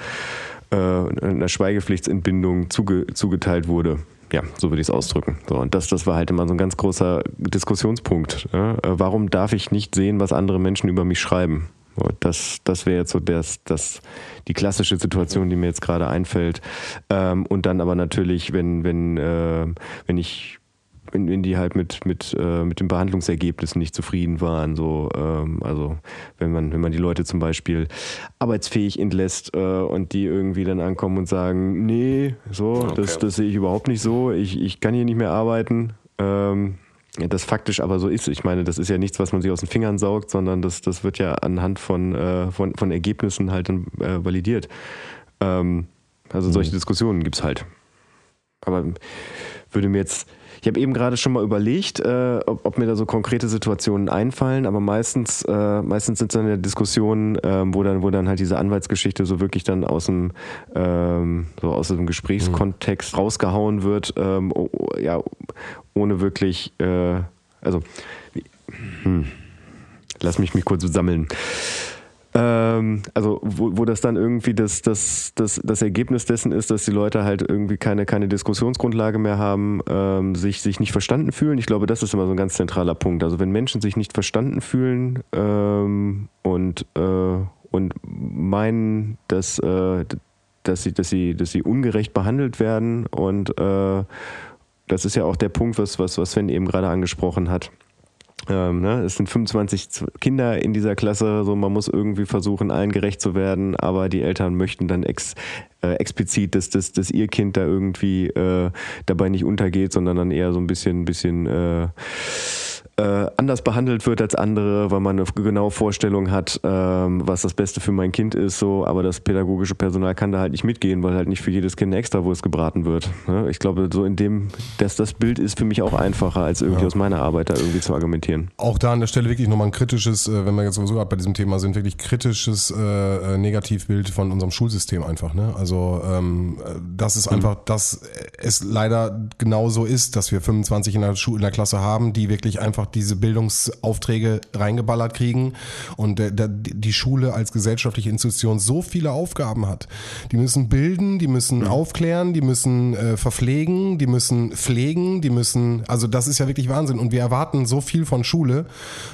äh, äh, einer Schweigepflichtsentbindung zuge, zugeteilt wurde ja, so würde ich es ausdrücken. So, und das, das war halt immer so ein ganz großer Diskussionspunkt. Ja? Äh, warum darf ich nicht sehen, was andere Menschen über mich schreiben? So, das, das wäre jetzt so das, das, die klassische Situation, die mir jetzt gerade einfällt. Ähm, und dann aber natürlich, wenn, wenn, äh, wenn ich wenn, wenn die halt mit, mit, äh, mit den Behandlungsergebnissen nicht zufrieden waren. So, ähm, also wenn man, wenn man die Leute zum Beispiel arbeitsfähig entlässt äh, und die irgendwie dann ankommen und sagen, nee, so, okay. das, das sehe ich überhaupt nicht so, ich, ich kann hier nicht mehr arbeiten. Ähm, das faktisch aber so ist. Ich meine, das ist ja nichts, was man sich aus den Fingern saugt, sondern das, das wird ja anhand von, äh, von, von Ergebnissen halt dann äh, validiert. Ähm, also solche mhm. Diskussionen gibt es halt. Aber würde mir jetzt ich habe eben gerade schon mal überlegt, äh, ob, ob, mir da so konkrete Situationen einfallen, aber meistens, äh, meistens sind es dann ja Diskussionen, äh, wo dann, wo dann halt diese Anwaltsgeschichte so wirklich dann aus dem, ähm, so aus dem Gesprächskontext mhm. rausgehauen wird, ähm, ja, ohne wirklich, äh, also, hm, lass mich mich kurz sammeln. Ähm, also wo, wo das dann irgendwie das, das, das, das Ergebnis dessen ist, dass die Leute halt irgendwie keine, keine Diskussionsgrundlage mehr haben, ähm, sich, sich nicht verstanden fühlen. Ich glaube, das ist immer so ein ganz zentraler Punkt. Also wenn Menschen sich nicht verstanden fühlen ähm, und, äh, und meinen, dass, äh, dass, sie, dass, sie, dass sie ungerecht behandelt werden und äh, das ist ja auch der Punkt, was, was, was Sven eben gerade angesprochen hat ähm, ne? Es sind 25 Kinder in dieser Klasse, so man muss irgendwie versuchen, allen gerecht zu werden, aber die Eltern möchten dann ex, äh, explizit, dass, dass, dass ihr Kind da irgendwie äh, dabei nicht untergeht, sondern dann eher so ein bisschen, bisschen äh, äh, anders behandelt wird als andere, weil man eine genaue Vorstellung hat, ähm, was das Beste für mein Kind ist, so, aber das pädagogische Personal kann da halt nicht mitgehen, weil halt nicht für jedes Kind eine Extrawurst gebraten wird. Ne? Ich glaube, so in dem, dass das Bild ist für mich auch einfacher, als irgendwie ja. aus meiner Arbeit da irgendwie zu argumentieren. Auch da an der Stelle wirklich nochmal ein kritisches, äh, wenn wir jetzt sowieso gerade bei diesem Thema sind, wirklich kritisches äh, äh, Negativbild von unserem Schulsystem einfach. Ne? Also ähm, das ist mhm. einfach, dass es leider genauso ist, dass wir 25 in der, Schule, in der Klasse haben, die wirklich einfach diese Bildungsaufträge reingeballert kriegen und der, der, die Schule als gesellschaftliche Institution so viele Aufgaben hat. Die müssen bilden, die müssen ja. aufklären, die müssen äh, verpflegen, die müssen pflegen, die müssen, also das ist ja wirklich Wahnsinn und wir erwarten so viel von Schule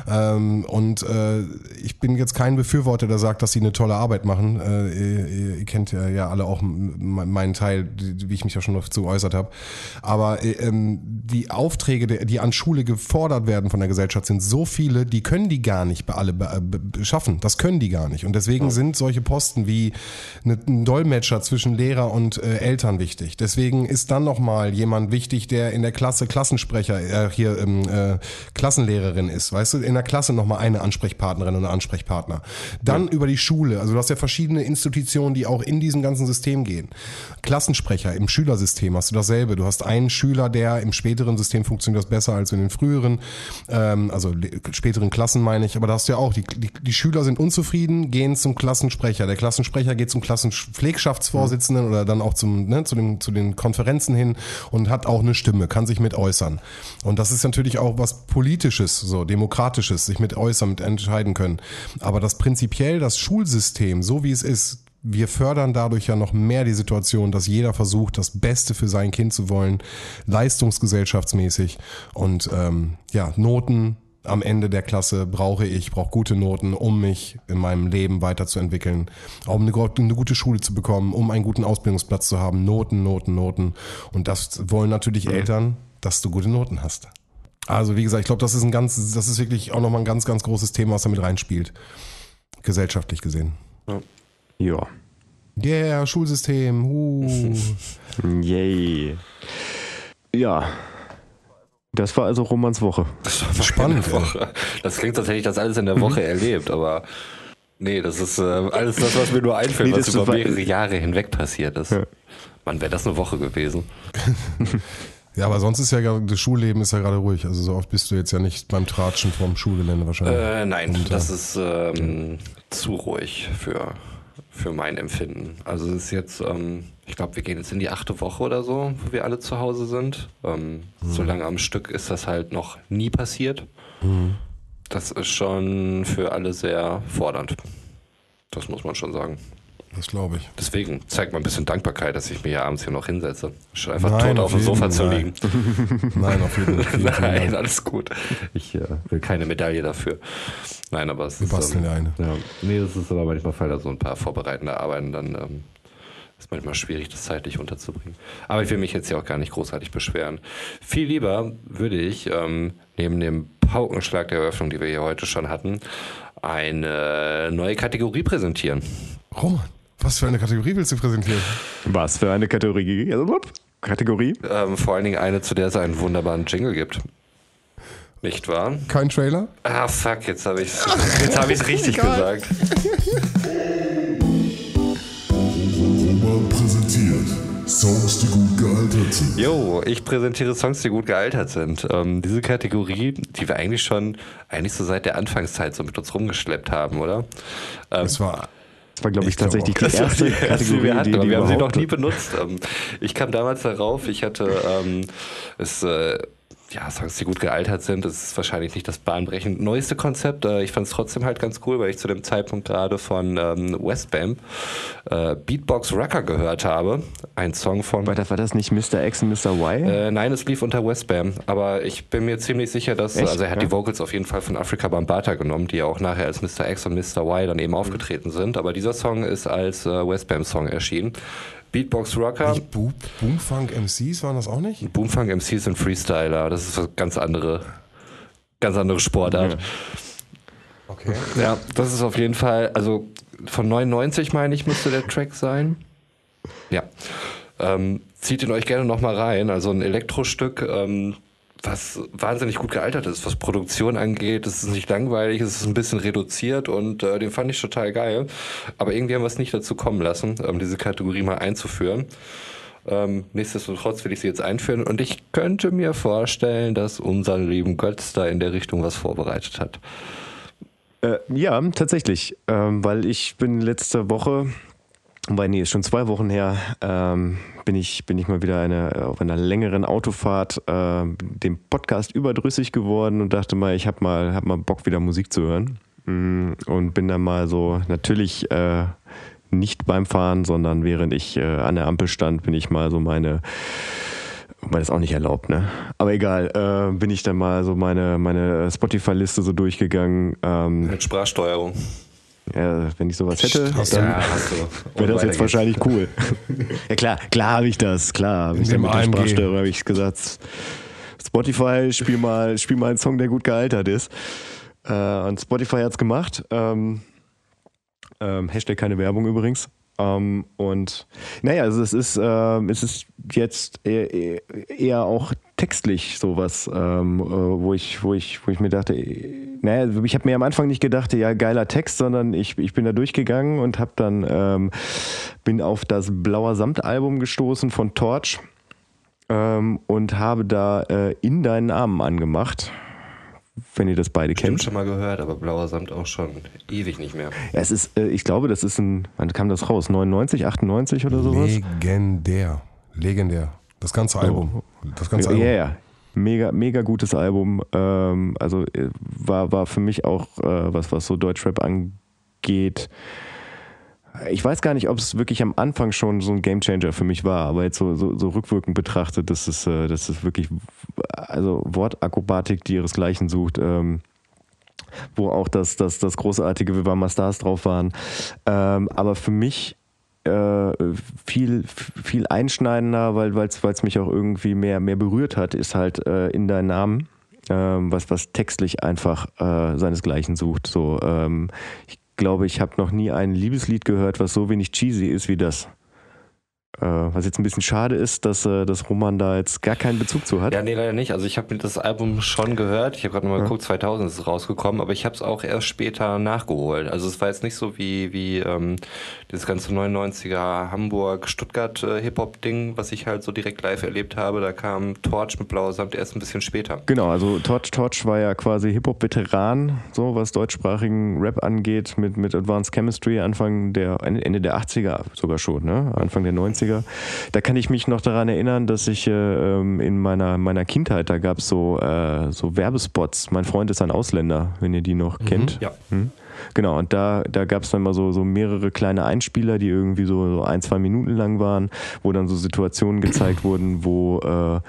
ähm, und äh, ich bin jetzt kein Befürworter, der sagt, dass sie eine tolle Arbeit machen. Äh, ihr, ihr, kennt ja alle auch meinen Teil, wie ich mich ja schon dazu geäußert habe. Aber äh, ähm, die Aufträge, die an Schule gefordert werden, von der Gesellschaft sind so viele, die können die gar nicht bei alle be- schaffen. Das können die gar nicht. Und deswegen sind solche Posten wie eine, ein Dolmetscher zwischen Lehrer und äh, Eltern wichtig. Deswegen ist dann nochmal jemand wichtig, der in der Klasse Klassensprecher, äh, hier ähm, äh, Klassenlehrerin ist. Weißt du, in der Klasse nochmal eine Ansprechpartnerin oder Ansprechpartner. Dann über die Schule. Also du hast ja verschiedene Institutionen, die auch in diesem ganzen System gehen. Klassensprecher im Schülersystem hast du dasselbe. Du hast einen Schüler, der im späteren System funktioniert das besser als in den früheren, ähm, also späteren Klassen meine ich. Aber da hast du ja auch, die, die, die Schüler sind unzufrieden, gehen zum Klassensprecher. Der Klassensprecher geht zum Klassenpflegschaftsvorsitzenden oder dann auch zum, ne, zu, den, zu den Konferenzen hin und hat auch eine Stimme, kann sich mit äußern. Und das ist natürlich auch was Politisches, so Demokratisches, sich mit äußern, mit entscheiden können. Aber das prinzipiell, das Schulsystem, so wie es ist, wir fördern dadurch ja noch mehr die Situation, dass jeder versucht, das Beste für sein Kind zu wollen, leistungsgesellschaftsmäßig. Und ähm, ja, Noten am Ende der Klasse brauche ich, brauche gute Noten, um mich in meinem Leben weiterzuentwickeln, um eine, eine gute Schule zu bekommen, um einen guten Ausbildungsplatz zu haben. Noten, Noten, Noten. Und das wollen natürlich Eltern, dass du gute Noten hast. Also wie gesagt, ich glaube, das ist ein ganz, das ist wirklich auch nochmal ein ganz, ganz großes Thema, was damit reinspielt. Gesellschaftlich gesehen. Ja. Yeah, Schulsystem. Uh. Yay. Ja. Das war also Romans Woche. Spannend. In der Woche. Das klingt, als hätte ich das alles in der Woche erlebt, aber nee, das ist äh, alles das, was mir nur einfällt, Nee, was das über war- mehrere Jahre hinweg passiert ist. Mann, wäre das eine Woche gewesen. Ja, aber sonst ist ja gerade, das Schulleben ist ja gerade ruhig. Also so oft bist du jetzt ja nicht beim Tratschen vom Schulgelände wahrscheinlich. Äh, nein, Und, das äh, ist ähm, zu ruhig für, für mein Empfinden. Also es ist jetzt, ähm, ich glaube, wir gehen jetzt in die achte Woche oder so, wo wir alle zu Hause sind. Ähm, So lange am Stück ist das halt noch nie passiert. Das ist schon für alle sehr fordernd. Das muss man schon sagen. Das glaube ich. Deswegen zeigt mal ein bisschen Dankbarkeit, dass ich mir hier abends hier noch hinsetze. Schon einfach Nein, tot auf auf dem Sofa zu Fall. liegen. Nein, auf jeden Fall. Nein, alles gut. Ich äh, will keine Medaille dafür. Nein, aber es Wir ist. ähm, basteln dir eine. Ja, nee, das ist aber manchmal fallen da so ein paar vorbereitende Arbeiten, dann ähm, ist manchmal schwierig, das zeitlich unterzubringen. Aber ich will mich jetzt hier auch gar nicht großartig beschweren. Viel lieber würde ich ähm, neben dem Paukenschlag der Eröffnung, die wir hier heute schon hatten, eine neue Kategorie präsentieren. Roman, was für eine Kategorie willst du präsentieren? Was für eine Kategorie? Kategorie? Ähm, vor allen Dingen eine, zu der es einen wunderbaren Jingle gibt. Nicht wahr? Kein Trailer? Ah, fuck, jetzt habe ich es jetzt hab ich's richtig Egal. gesagt. Roman präsentiert Songs, die gut gealtert sind. Jo, ich präsentiere Songs, die gut gealtert sind. Ähm, diese Kategorie, die wir eigentlich schon, eigentlich so seit der Anfangszeit so mit uns rumgeschleppt haben, oder? Ähm, Das war. Das war, glaube ich, Ich tatsächlich die erste die erste, wir hatten, die, die wir haben sie noch nie benutzt. Ähm, Ich kam damals darauf, ich hatte ähm, es. Äh, ja, Songs, die gut gealtert sind, das ist wahrscheinlich nicht das bahnbrechend neueste Konzept. Äh, Ich fand es trotzdem halt ganz cool, weil ich zu dem Zeitpunkt gerade von ähm, Westbam äh, Beatbox Rocker gehört habe. Ein Song von War das, war das nicht Mr. X und Mr. Y? äh, nein, es lief unter Westbam, aber ich bin mir ziemlich sicher, dass, Echt? also er hat Ja. die Vocals auf jeden Fall von Afrika Bambata genommen, die ja auch nachher als Mr. X und Mr. Y dann eben Mhm. aufgetreten sind, aber dieser Song ist als äh, Westbam-Song erschienen. Beatbox Rocker, Nicht Bo Boomfunk MCs waren das auch nicht? Boomfunk MCs und Freestyler, das ist eine ganz andere, ganz andere Sportart. Okay. Ja, das ist auf jeden Fall, also von 99 meine ich, müsste der Track sein. Ja. Ähm, zieht ihn euch gerne nochmal rein. Also ein Elektrostück, ähm, was wahnsinnig gut gealtert ist, was Produktion angeht. Es ist nicht langweilig, es ist ein bisschen reduziert und äh, den fand ich total geil. Aber irgendwie haben wir es nicht dazu kommen lassen, ähm, diese Kategorie mal einzuführen. Ähm, nichtsdestotrotz will ich sie jetzt einführen und ich könnte mir vorstellen, dass unser lieben Götz da in der Richtung was vorbereitet hat. Äh, ja, tatsächlich. Ähm, weil ich bin letzte Woche, wobei, nee, ist schon zwei Wochen her, ähm, bin, ich, bin ich mal wieder eine, auf einer längeren Autofahrt äh, dem Podcast überdrüssig geworden und dachte mal, ich habe mal, hab mal Bock, wieder Musik zu hören. Mm, Und bin dann mal so, natürlich äh, nicht beim Fahren, sondern während ich äh, an der Ampel stand, bin ich mal so meine Wobei das auch nicht erlaubt, ne? Aber egal, äh, bin ich dann mal so meine, meine Spotify-Liste so durchgegangen. Ähm, Mit Sprachsteuerung. Ja, wenn ich sowas hätte, du- dann hast du. wäre das jetzt wahrscheinlich cool. ja klar, klar habe ich das, klar. Hab ich dann mit der AMG. Sprachsteuerung habe ich gesagt, Spotify, spiel mal, spiel mal einen Song, der gut gealtert ist. Äh, und Spotify hat's gemacht. Ähm, ähm, Hashtag keine Werbung übrigens. Ähm, und naja, also es ist, äh, es ist jetzt eher, eher auch textlich sowas, ähm, äh, wo, ich, wo, ich, wo ich mir dachte, naja, ich habe mir am Anfang nicht gedacht, ja, geiler Text, sondern ich, ich bin da durchgegangen und habe dann ähm, bin auf das Blauer Samt-Album gestoßen von Torch ähm, und habe da äh, in deinen Armen angemacht wenn ihr das beide Stimmt kennt. schon mal gehört, aber Blauer Samt auch schon ewig nicht mehr. Ja, es ist, äh, ich glaube, das ist ein, wann kam das raus? 99, 98 oder sowas? Legendär. Legendär. Das ganze Album. Das ganze Ja, Album. ja, ja. Mega, mega gutes Album. Ähm, also äh, war, war für mich auch äh, was, was so Deutschrap angeht. Ich weiß gar nicht, ob es wirklich am Anfang schon so ein Gamechanger für mich war, aber jetzt so, so, so rückwirkend betrachtet, das ist, äh, das ist wirklich also Wortakrobatik, die ihresgleichen sucht. Ähm, wo auch das, das, das großartige Wir waren mal Stars drauf waren. Ähm, aber für mich äh, viel, viel einschneidender, weil es mich auch irgendwie mehr, mehr berührt hat, ist halt äh, in deinen Namen, ähm, was, was textlich einfach äh, seinesgleichen sucht. So, ähm, ich glaube, ich habe noch nie ein Liebeslied gehört, was so wenig cheesy ist wie das. Äh, was jetzt ein bisschen schade ist, dass, äh, dass Roman da jetzt gar keinen Bezug zu hat. Ja, nee, leider nicht. Also ich habe mir das Album schon gehört. Ich habe gerade mal geguckt, 2000 ist es rausgekommen, aber ich habe es auch erst später nachgeholt. Also es war jetzt nicht so wie, wie ähm, das ganze 99er Hamburg-Stuttgart-Hip-Hop-Ding, was ich halt so direkt live erlebt habe. Da kam Torch mit Blauer Samt erst ein bisschen später. Genau, also Torch Torch war ja quasi Hip-Hop-Veteran, so was deutschsprachigen Rap angeht, mit, mit Advanced Chemistry Anfang der, Ende der 80er sogar schon, ne? Anfang der 90er. Da kann ich mich noch daran erinnern, dass ich äh, ähm, in meiner, meiner Kindheit, da gab es so, äh, so Werbespots. Mein Freund ist ein Ausländer, wenn ihr die noch kennt. Ja. Hm? Genau, und da, da gab es dann mal so, so mehrere kleine Einspieler, die irgendwie so, so ein, zwei Minuten lang waren, wo dann so Situationen gezeigt wurden, wo, äh,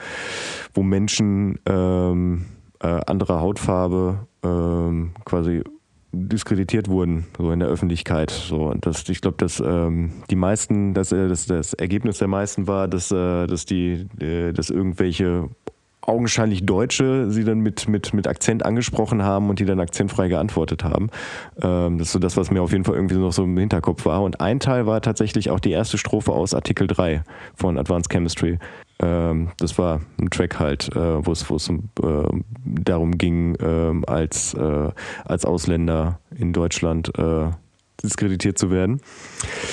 wo Menschen ähm, äh, anderer Hautfarbe ähm, quasi diskreditiert wurden, so in der Öffentlichkeit. So, und das, ich glaube, dass ähm, die meisten, dass, äh, das, das Ergebnis der meisten war, dass, äh, dass die, äh, dass irgendwelche augenscheinlich Deutsche sie dann mit, mit, mit Akzent angesprochen haben und die dann akzentfrei geantwortet haben. Ähm, das ist so das, was mir auf jeden Fall irgendwie noch so im Hinterkopf war. Und ein Teil war tatsächlich auch die erste Strophe aus Artikel 3 von Advanced Chemistry. Ähm, das war ein Track halt, äh, wo es äh, darum ging, äh, als, als Ausländer in Deutschland äh, diskreditiert zu werden.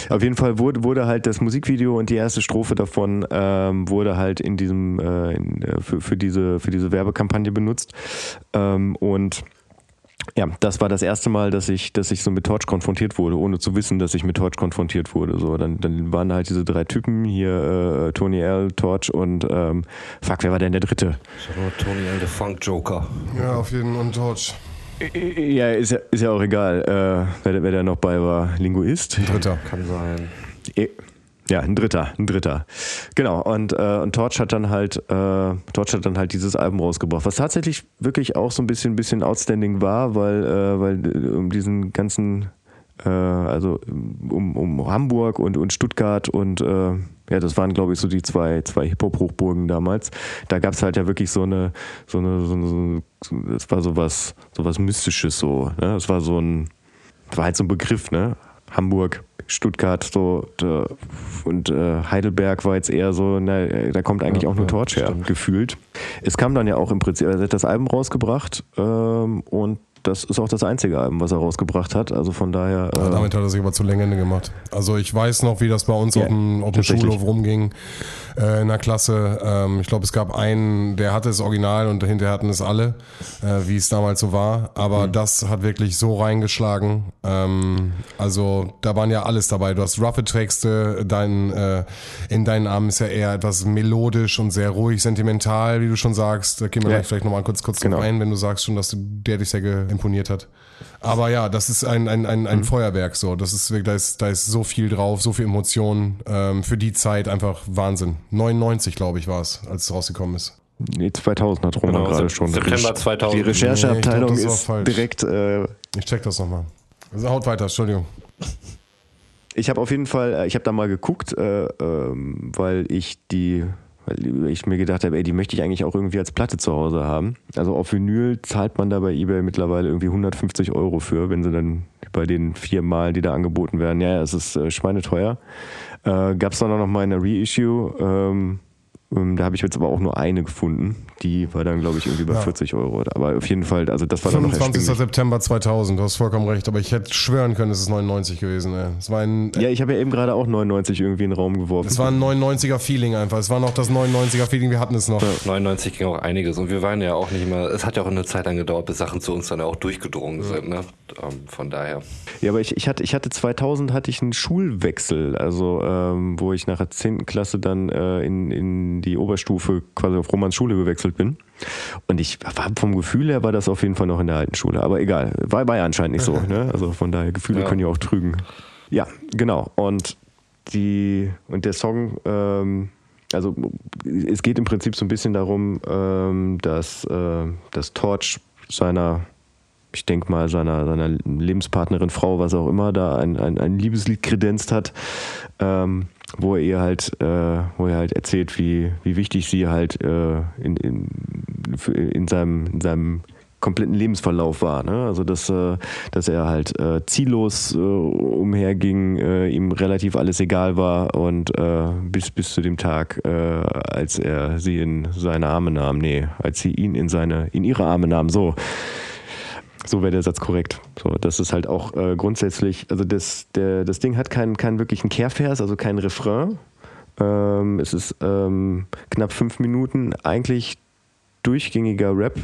Auf jeden Fall wurde, wurde halt das Musikvideo und die erste Strophe davon ähm, wurde halt in diesem äh, in, äh, für, für diese für diese Werbekampagne benutzt ähm, und ja, das war das erste Mal, dass ich, dass ich so mit Torch konfrontiert wurde, ohne zu wissen, dass ich mit Torch konfrontiert wurde. So, dann, dann waren halt diese drei Typen hier, äh, Tony L, Torch und ähm, fuck, wer war denn der dritte? Ich nur Tony L. the Funk Joker. Ja, auf jeden Fall und Torch. Ja, ist ja, ist ja auch egal, äh, wer, wer da noch bei war. Linguist? Dritter. Kann sein. Eh, Ja, ein Dritter, ein Dritter. Genau. Und, äh, und Torch hat dann halt, äh, Torch hat dann halt dieses Album rausgebracht, was tatsächlich wirklich auch so ein bisschen, bisschen outstanding war, weil, äh, weil äh, um diesen ganzen, äh, also um, um Hamburg und, und Stuttgart und äh, ja, das waren, glaube ich, so die zwei, zwei Hip-Hop-Hochburgen damals. Da gab es halt ja wirklich so eine, so eine, so eine, so, das war so was, Mystisches so. Ne? Das war so ein, das war halt so ein Begriff, ne? Hamburg, Stuttgart, so und äh, Heidelberg war jetzt eher so, na, da kommt eigentlich Ja, auch nur ja, Torch her, stimmt. gefühlt. Es kam dann ja auch im Prinzip, er hat das Album rausgebracht ähm, und das ist auch das einzige Album, was er rausgebracht hat. Also von daher. Ja, Äh, damit hat er sich aber zu Legende gemacht. Also ich weiß noch, wie das bei uns Ja, auf dem, auf dem. Schulhof rumging äh, in der Klasse. Ähm, ich glaube, es gab einen, der hatte das Original und hinterher hatten es alle, äh, wie es damals so war. Aber das hat wirklich so reingeschlagen. Ähm, also da waren ja alles dabei. Du hast roughe Texte, dein, äh, in deinen Armen ist ja eher etwas melodisch und sehr ruhig, sentimental, wie du schon sagst. Da gehen wir Ja. gleich vielleicht nochmal kurz, kurz Genau. ein, wenn du sagst schon, dass du, der dich sehr imponiert hat. Aber ja, das ist ein, ein, ein, Mhm. ein Feuerwerk so. Das ist da ist, da ist so viel drauf, so viel Emotionen. Ähm, für die Zeit einfach Wahnsinn. 99, glaube ich, war es, als es rausgekommen ist. nee, 2000 hat Roman Genau, gerade schon. September Die 2000. Rechercheabteilung Nee, glaub, ist direkt. Äh, Ich check das nochmal. Also haut weiter, Entschuldigung. Ich habe auf jeden Fall, äh, ich habe da mal geguckt, äh, ähm, weil ich die, weil ich mir gedacht habe, ey, die möchte ich eigentlich auch irgendwie als Platte zu Hause haben. Also auf Vinyl zahlt man da bei eBay mittlerweile irgendwie 150 Euro für, wenn sie dann bei den vier Mal, die da angeboten werden, ja, es ist äh, schweineteuer. Äh, Gab es dann auch noch mal eine Reissue, ähm, ähm, da habe ich jetzt aber auch nur eine gefunden. Die war dann, glaube ich, irgendwie bei Ja. 40 Euro. Aber auf jeden Fall, also das war dann noch 25. erschwinglich. September 2000, du hast vollkommen recht, aber ich hätte schwören können, es ist 99 gewesen. Ey. Es war ein, Ja, ich habe ja eben gerade auch 99 irgendwie in den Raum geworfen. es war ein 99er Feeling einfach. Es war noch das 99er Feeling, wir hatten es noch. 99 ging auch einiges und wir waren ja auch nicht immer, es hat ja auch eine Zeit lang gedauert, bis Sachen zu uns dann auch durchgedrungen sind. Ne? Ähm, von daher. Ja, aber ich, ich, hatte, ich hatte 2000 hatte ich einen Schulwechsel, also ähm, wo ich nach der 10. Klasse dann äh, in, in die Oberstufe quasi auf Romans Schule gewechselt bin. Und ich war vom Gefühl her war das auf jeden Fall noch in der alten Schule. Aber egal, war, war ja anscheinend nicht so. Ne? Also von daher, Gefühle Ja. können ja auch trügen. Ja, genau. Und die und der Song, ähm, also es geht im Prinzip so ein bisschen darum, ähm, dass, äh, dass Torch seiner ich denke mal, seiner, seiner Lebenspartnerin, Frau, was auch immer, da ein, ein, ein Liebeslied kredenzt hat, ähm, wo er ihr halt, äh, wo er halt erzählt, wie, wie wichtig sie halt äh, in, in, in, seinem, in seinem kompletten Lebensverlauf war. Ne? Also dass, äh, dass er halt äh, ziellos äh, umherging, äh, ihm relativ alles egal war und äh, bis, bis zu dem Tag, äh, als er sie in seine Arme nahm, nee, als sie ihn in seine, in ihre Arme nahm, so. So wäre der Satz korrekt. So, das ist halt auch äh, grundsätzlich, also das, der, das Ding hat keinen, keinen wirklichen Kehrvers, also keinen Refrain. Ähm, es ist ähm, knapp fünf Minuten eigentlich durchgängiger Rap.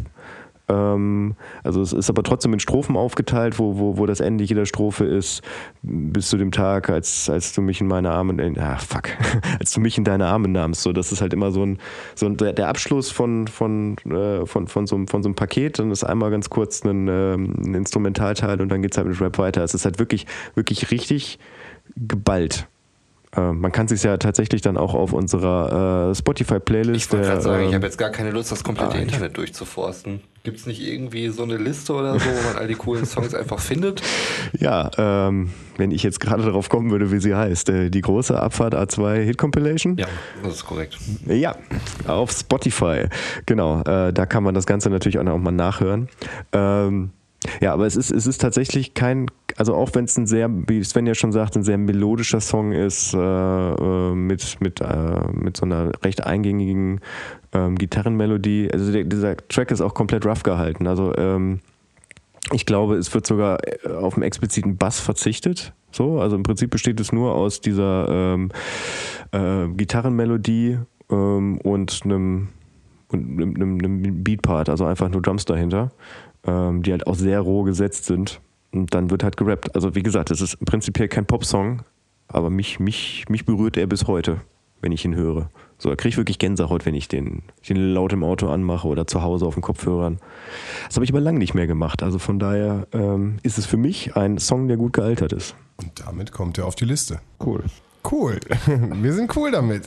Ähm, also es ist aber trotzdem in Strophen aufgeteilt, wo, wo, wo das Ende jeder Strophe ist, bis zu dem Tag, als, als du mich in meine Arme, äh, ah fuck, als du mich in deine Arme nahmst. So, das ist halt immer so ein, so ein der, Abschluss von, von, äh, von, von, so, einem- von so einem Paket. Dann ist einmal ganz kurz ein, ähm, ein Instrumentalteil und dann geht es halt mit Rap weiter. Es ist halt wirklich, wirklich richtig geballt. Äh, man kann sich ja tatsächlich dann auch auf unserer äh, Spotify-Playlist. Ich wollte gerade sagen, ich ähm, habe jetzt gar keine Lust, das komplette ah, Internet durchzuforsten. Gibt es nicht irgendwie so eine Liste oder so, wo man all die coolen Songs einfach findet? Ja, ähm, wenn ich jetzt gerade darauf kommen würde, wie sie heißt. Äh, die große Abfahrt A2 Hit Compilation? Ja, das ist korrekt. Ja, auf Spotify. Genau, äh, da kann man das Ganze natürlich auch noch mal nachhören. Ähm, ja, aber es ist, es ist tatsächlich kein, also auch wenn es ein sehr, wie Sven ja schon sagt, ein sehr melodischer Song ist, äh, äh, mit, mit, äh, mit so einer recht eingängigen ähm, Gitarrenmelodie. Also der, dieser Track ist auch komplett rough gehalten. Also ähm, ich glaube, es wird sogar äh, auf einen expliziten Bass verzichtet. So, also im Prinzip besteht es nur aus dieser ähm, äh, Gitarrenmelodie ähm, und einem, und einem, einem, einem Beatpart, also einfach nur Drums dahinter, ähm, die halt auch sehr roh gesetzt sind. Und dann wird halt gerappt. Also wie gesagt, es ist prinzipiell kein Popsong, aber mich, mich, mich berührt er bis heute, wenn ich ihn höre. So, da kriege ich wirklich Gänsehaut, wenn ich den, den laut im Auto anmache oder zu Hause auf den Kopfhörern. Das habe ich aber lange nicht mehr gemacht. Also von daher ähm, ist es für mich ein Song, der gut gealtert ist. Und damit kommt er auf die Liste. Cool. Cool. Wir sind cool damit.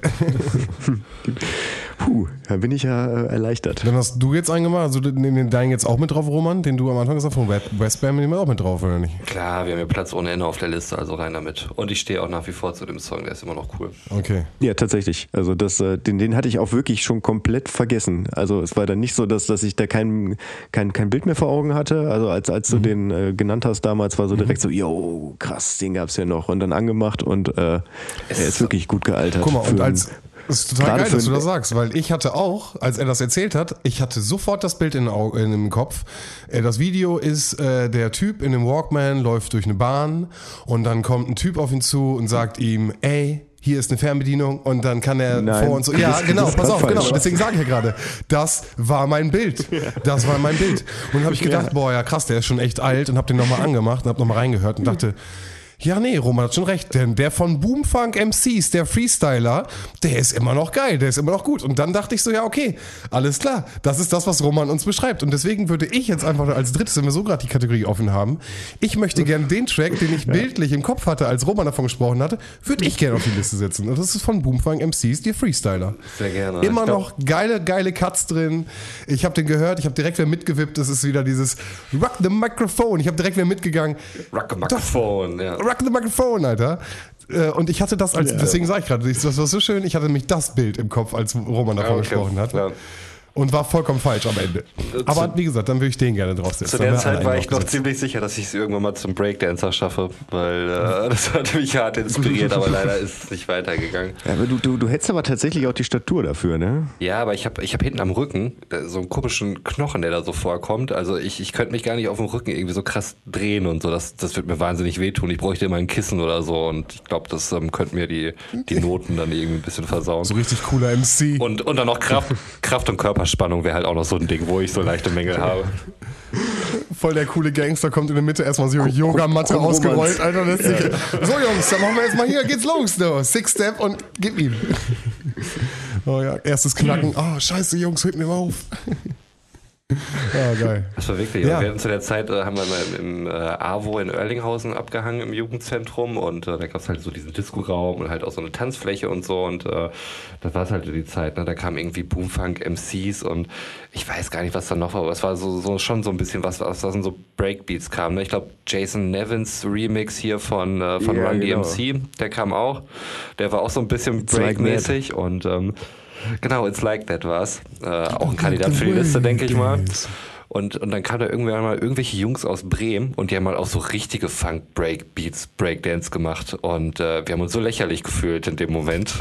Puh, da bin ich ja äh, erleichtert. Dann hast du jetzt einen gemacht, also den, den deinen jetzt auch mit drauf, Roman, den du am Anfang gesagt hast, von West- Westbam, den wir auch mit drauf, oder nicht? Klar, wir haben ja Platz ohne Ende auf der Liste, also rein damit. Und ich stehe auch nach wie vor zu dem Song, der ist immer noch cool. Okay. Ja, tatsächlich. Also das, äh, den, den hatte ich auch wirklich schon komplett vergessen. Also es war dann nicht so, dass, dass ich da kein, kein, kein Bild mehr vor Augen hatte. Also als, als du den äh, genannt hast damals, war so direkt so, yo, krass, den gab's ja noch. Und dann angemacht und äh, er ist wirklich gut gealtert. Guck mal, und als. Das ist total Gerade geil, dass du das sagst, weil ich hatte auch, als er das erzählt hat, ich hatte sofort das Bild in, in dem Kopf. Äh, Das Video ist, äh, der Typ in dem Walkman läuft durch eine Bahn und dann kommt ein Typ auf ihn zu und sagt ihm, ey, hier ist eine Fernbedienung und dann kann er Nein, vor und so. Ja, genau, pass auf, genau. Deswegen sage ich ja gerade, das war mein Bild. Das war mein Bild. Und dann habe ich gedacht, boah, ja krass, der ist schon echt alt und habe den nochmal angemacht und habe nochmal reingehört und dachte, ja, nee, Roman hat schon recht, denn der von Boomfunk MCs, der Freestyler, der ist immer noch geil, der ist immer noch gut. Und dann dachte ich so, ja, okay, alles klar, das ist das, was Roman uns beschreibt. Und deswegen würde ich jetzt einfach als drittes, wenn wir so gerade die Kategorie offen haben, ich möchte gern den Track, den ich bildlich im Kopf hatte, als Roman davon gesprochen hatte, würde ich gerne auf die Liste setzen. Und das ist von Boomfunk MCs, die Freestyler. Sehr gerne. Immer noch geile, geile Cuts drin. Ich habe den gehört, ich habe direkt wieder mitgewippt. Das ist wieder dieses Rock the Microphone. Ich habe direkt wieder mitgegangen. Rock a Microphone, ja. Rock the Microphone, Alter. äh, und ich hatte das als, deswegen sage ich gerade, das war so schön, ich hatte nämlich das Bild im Kopf, als Roman davon Ah, okay. gesprochen hat. Ja. Und war vollkommen falsch am Ende. Aber wie gesagt, dann würde ich den gerne draufsetzen. Zu der Zeit war ich noch ziemlich sicher, dass ich es irgendwann mal zum Breakdancer schaffe, weil äh, das hat mich hart inspiriert, aber leider ist es nicht weitergegangen. Ja, aber du, du, du hättest aber tatsächlich auch die Statur dafür, ne? Ja, aber ich habe ich hab hinten am Rücken äh, so einen komischen Knochen, der da so vorkommt. Also ich, ich könnte mich gar nicht auf dem Rücken irgendwie so krass drehen und so. Das, das wird mir wahnsinnig wehtun. Ich bräuchte immer ein Kissen oder so und ich glaube, das ähm, könnte mir die, die Noten dann irgendwie ein bisschen versauen. So richtig cooler MC. Und, und dann noch Kraft, Kraft und Körperspannung wäre halt auch noch so ein Ding, wo ich so leichte Mängel habe. Voll der coole Gangster kommt in der Mitte erstmal so Yogamatte ausgerollt. Alter. lässt sich- So Jungs, dann machen wir jetzt mal hier, geht's los, du. Six Step und gib ihm. Oh ja, erstes Knacken. Oh, scheiße, Jungs, hebt mir mal auf. Ja, geil. Das war wirklich. Ja. Wir hatten zu der Zeit, äh, haben wir mal im, im äh, AWO in Oerlinghausen abgehangen im Jugendzentrum und äh, da gab es halt so diesen Disco-Raum und halt auch so eine Tanzfläche und so und äh, das war halt die Zeit. Ne? Da kamen irgendwie Boomfunk MCs und ich weiß gar nicht, was da noch war, aber es war so, so schon so ein bisschen was, was da sind so Breakbeats kam. Ne? Ich glaube, Jason Nevins Remix hier von, äh, von Ja, Run genau. DMC, der kam auch. Der war auch so ein bisschen breakmäßig und ähm, genau, It's Like That war's. Äh, auch ein Kandidat für die Liste, denke ich mal. Und, und dann kam da irgendwann mal irgendwelche Jungs aus Bremen und die haben mal auch so richtige Funk-Break-Beats, Breakdance gemacht. Und äh, wir haben uns so lächerlich gefühlt in dem Moment.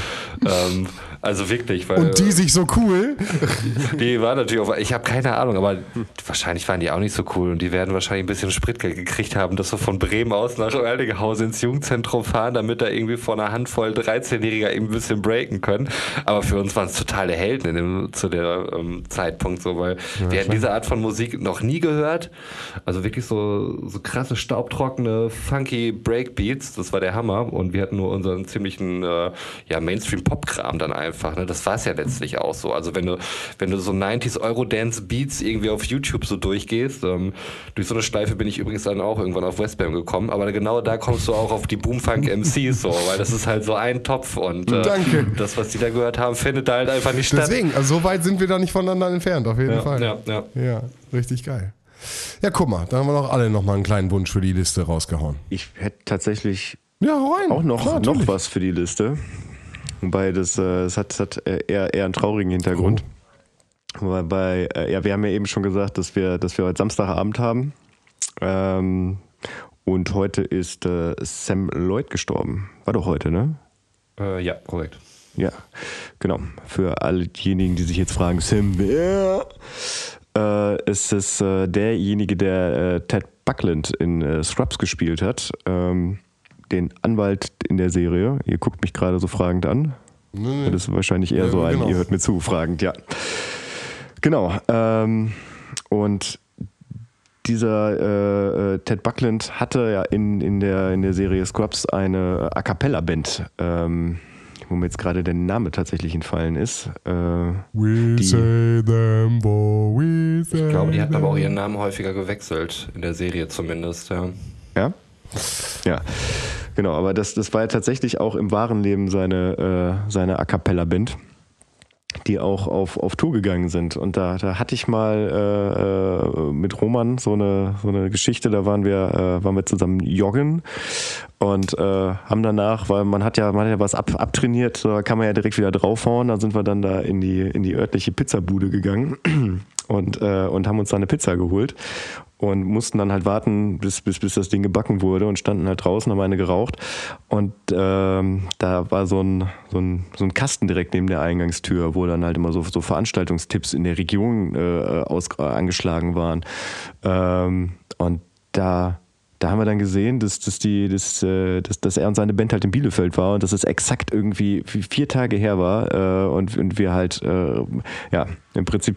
ähm, also wirklich, weil Und die sich so cool. die waren natürlich auch, ich habe keine Ahnung, aber wahrscheinlich waren die auch nicht so cool und die werden wahrscheinlich ein bisschen Spritgeld gekriegt haben, dass wir von Bremen aus nach Oerlinghausen ins Jugendzentrum fahren, damit da irgendwie vor einer Handvoll 13-Jähriger eben ein bisschen breaken können. Aber für uns waren es totale Helden dem, zu der ähm, Zeitpunkt so, weil wir hatten diese Art von Musik noch nie gehört. Also wirklich so, so krasse, staubtrockene, funky Breakbeats, das war der Hammer und wir hatten nur unseren ziemlichen äh, ja, Mainstream-Pop-Kram dann einfach. Ne? Das war es ja letztlich auch so. Also wenn du, wenn du so 90s Eurodance-Beats irgendwie auf YouTube so durchgehst, ähm, durch so eine Schleife bin ich übrigens dann auch irgendwann auf Westbam gekommen, aber genau da kommst du auch auf die Boomfunk MCs so, weil das ist halt so ein Topf und äh, Danke. das, was die da gehört haben, findet da halt einfach nicht statt. Deswegen, also so weit sind wir da nicht voneinander entfernt, auf jeden Ja, Fall. ja, ja. ja, richtig geil. Ja, guck mal, da haben wir doch alle nochmal einen kleinen Wunsch für die Liste rausgehauen. Ich hätte tatsächlich Ja, auch noch, Klar, noch was für die Liste. Wobei das, äh, es hat, es hat äh, eher, eher einen traurigen Hintergrund. Weil bei, äh, ja, wir haben ja eben schon gesagt, dass wir, dass wir heute Samstagabend haben. Ähm, und heute ist äh, Sam Lloyd gestorben. War doch heute, ne? Äh, ja, korrekt. Ja, genau. Für all diejenigen, die sich jetzt fragen, Sam, wer? Äh, ist es äh, derjenige, der äh, Ted Buckland in äh, Scrubs gespielt hat. Ähm, den Anwalt in der Serie. Ihr guckt mich gerade so fragend an. Nee, Das ist wahrscheinlich eher Ja, so ein, genau. ihr hört mir zu, fragend, ja. Genau. Ähm, und dieser äh, äh, Ted Buckland hatte ja in, in, der, in der Serie Scrubs eine A Cappella-Band, ähm, wo mir jetzt gerade der Name tatsächlich entfallen ist. Äh, We Die- say them, boy, we say Ich glaube, die hatten aber auch ihren Namen häufiger gewechselt, in der Serie zumindest, ja. Ja? Ja, genau, aber das, das war ja tatsächlich auch im wahren Leben seine, äh, seine A Cappella-Band, die auch auf, auf Tour gegangen sind. Und da, da hatte ich mal äh, äh, mit Roman so eine, so eine Geschichte, da waren wir, äh, waren wir zusammen joggen und äh, haben danach, weil man hat ja, man hat ja was ab, abtrainiert, da kann man ja direkt wieder draufhauen, da sind wir dann da in die, in die örtliche Pizzabude gegangen und, äh, und haben uns da eine Pizza geholt und mussten dann halt warten, bis, bis, bis das Ding gebacken wurde und standen halt draußen, haben eine geraucht. Und ähm, da war so ein, so, ein, so ein Kasten direkt neben der Eingangstür, wo dann halt immer so, so Veranstaltungstipps in der Region äh, aus, äh, angeschlagen waren. Ähm, und da da haben wir dann gesehen, dass, dass, die, dass, äh, dass, dass er und seine Band halt in Bielefeld war und dass es exakt irgendwie vier Tage her war äh, und, und wir halt, äh, ja, im Prinzip,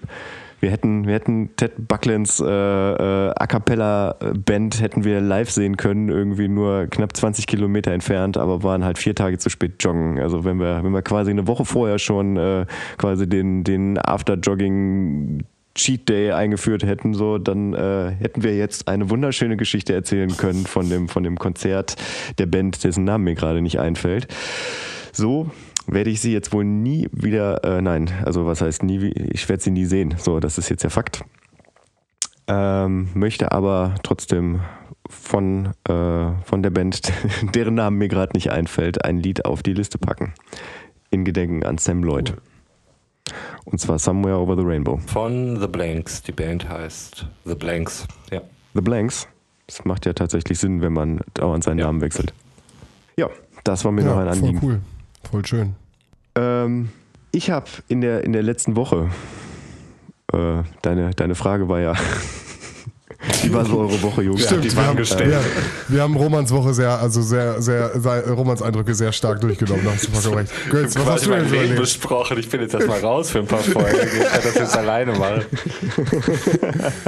wir hätten, wir hätten Ted Bucklands äh, äh, A Cappella Band hätten wir live sehen können, irgendwie nur knapp 20 Kilometer entfernt, aber waren halt vier Tage zu spät joggen. Also wenn wir, wenn wir quasi eine Woche vorher schon äh, quasi den, den After-Jogging Cheat Day eingeführt hätten, so, dann äh, hätten wir jetzt eine wunderschöne Geschichte erzählen können von dem, von dem Konzert der Band, dessen Name mir gerade nicht einfällt. So werde ich sie jetzt wohl nie wieder, äh, nein, also was heißt nie, wie- ich werde sie nie sehen. So, das ist jetzt der Fakt. Ähm, möchte aber trotzdem von, äh, von der Band, deren Namen mir gerade nicht einfällt, ein Lied auf die Liste packen. In Gedenken an Sam Lloyd. Und zwar Somewhere Over the Rainbow. Von The Blanks. Die Band heißt The Blanks. Ja. The Blanks. Das macht ja tatsächlich Sinn, wenn man dauernd seinen Ja. Namen wechselt. Ja, das war mir noch ein Ja, voll Anliegen. cool. Voll schön. Ähm, ich habe in der, in der letzten Woche, äh, deine, deine Frage war ja, wie war so eure Woche, Jungs? Stimmt, die wir haben, gestellt. wir, wir haben Romans Woche sehr, also sehr, sehr, sehr Romans Eindrücke sehr stark durchgenommen. Da hast du vollkommen recht. Götz, was hast du denn Leben besprochen. Ich bin jetzt erstmal raus für ein paar Folgen. Ich kann das jetzt alleine machen.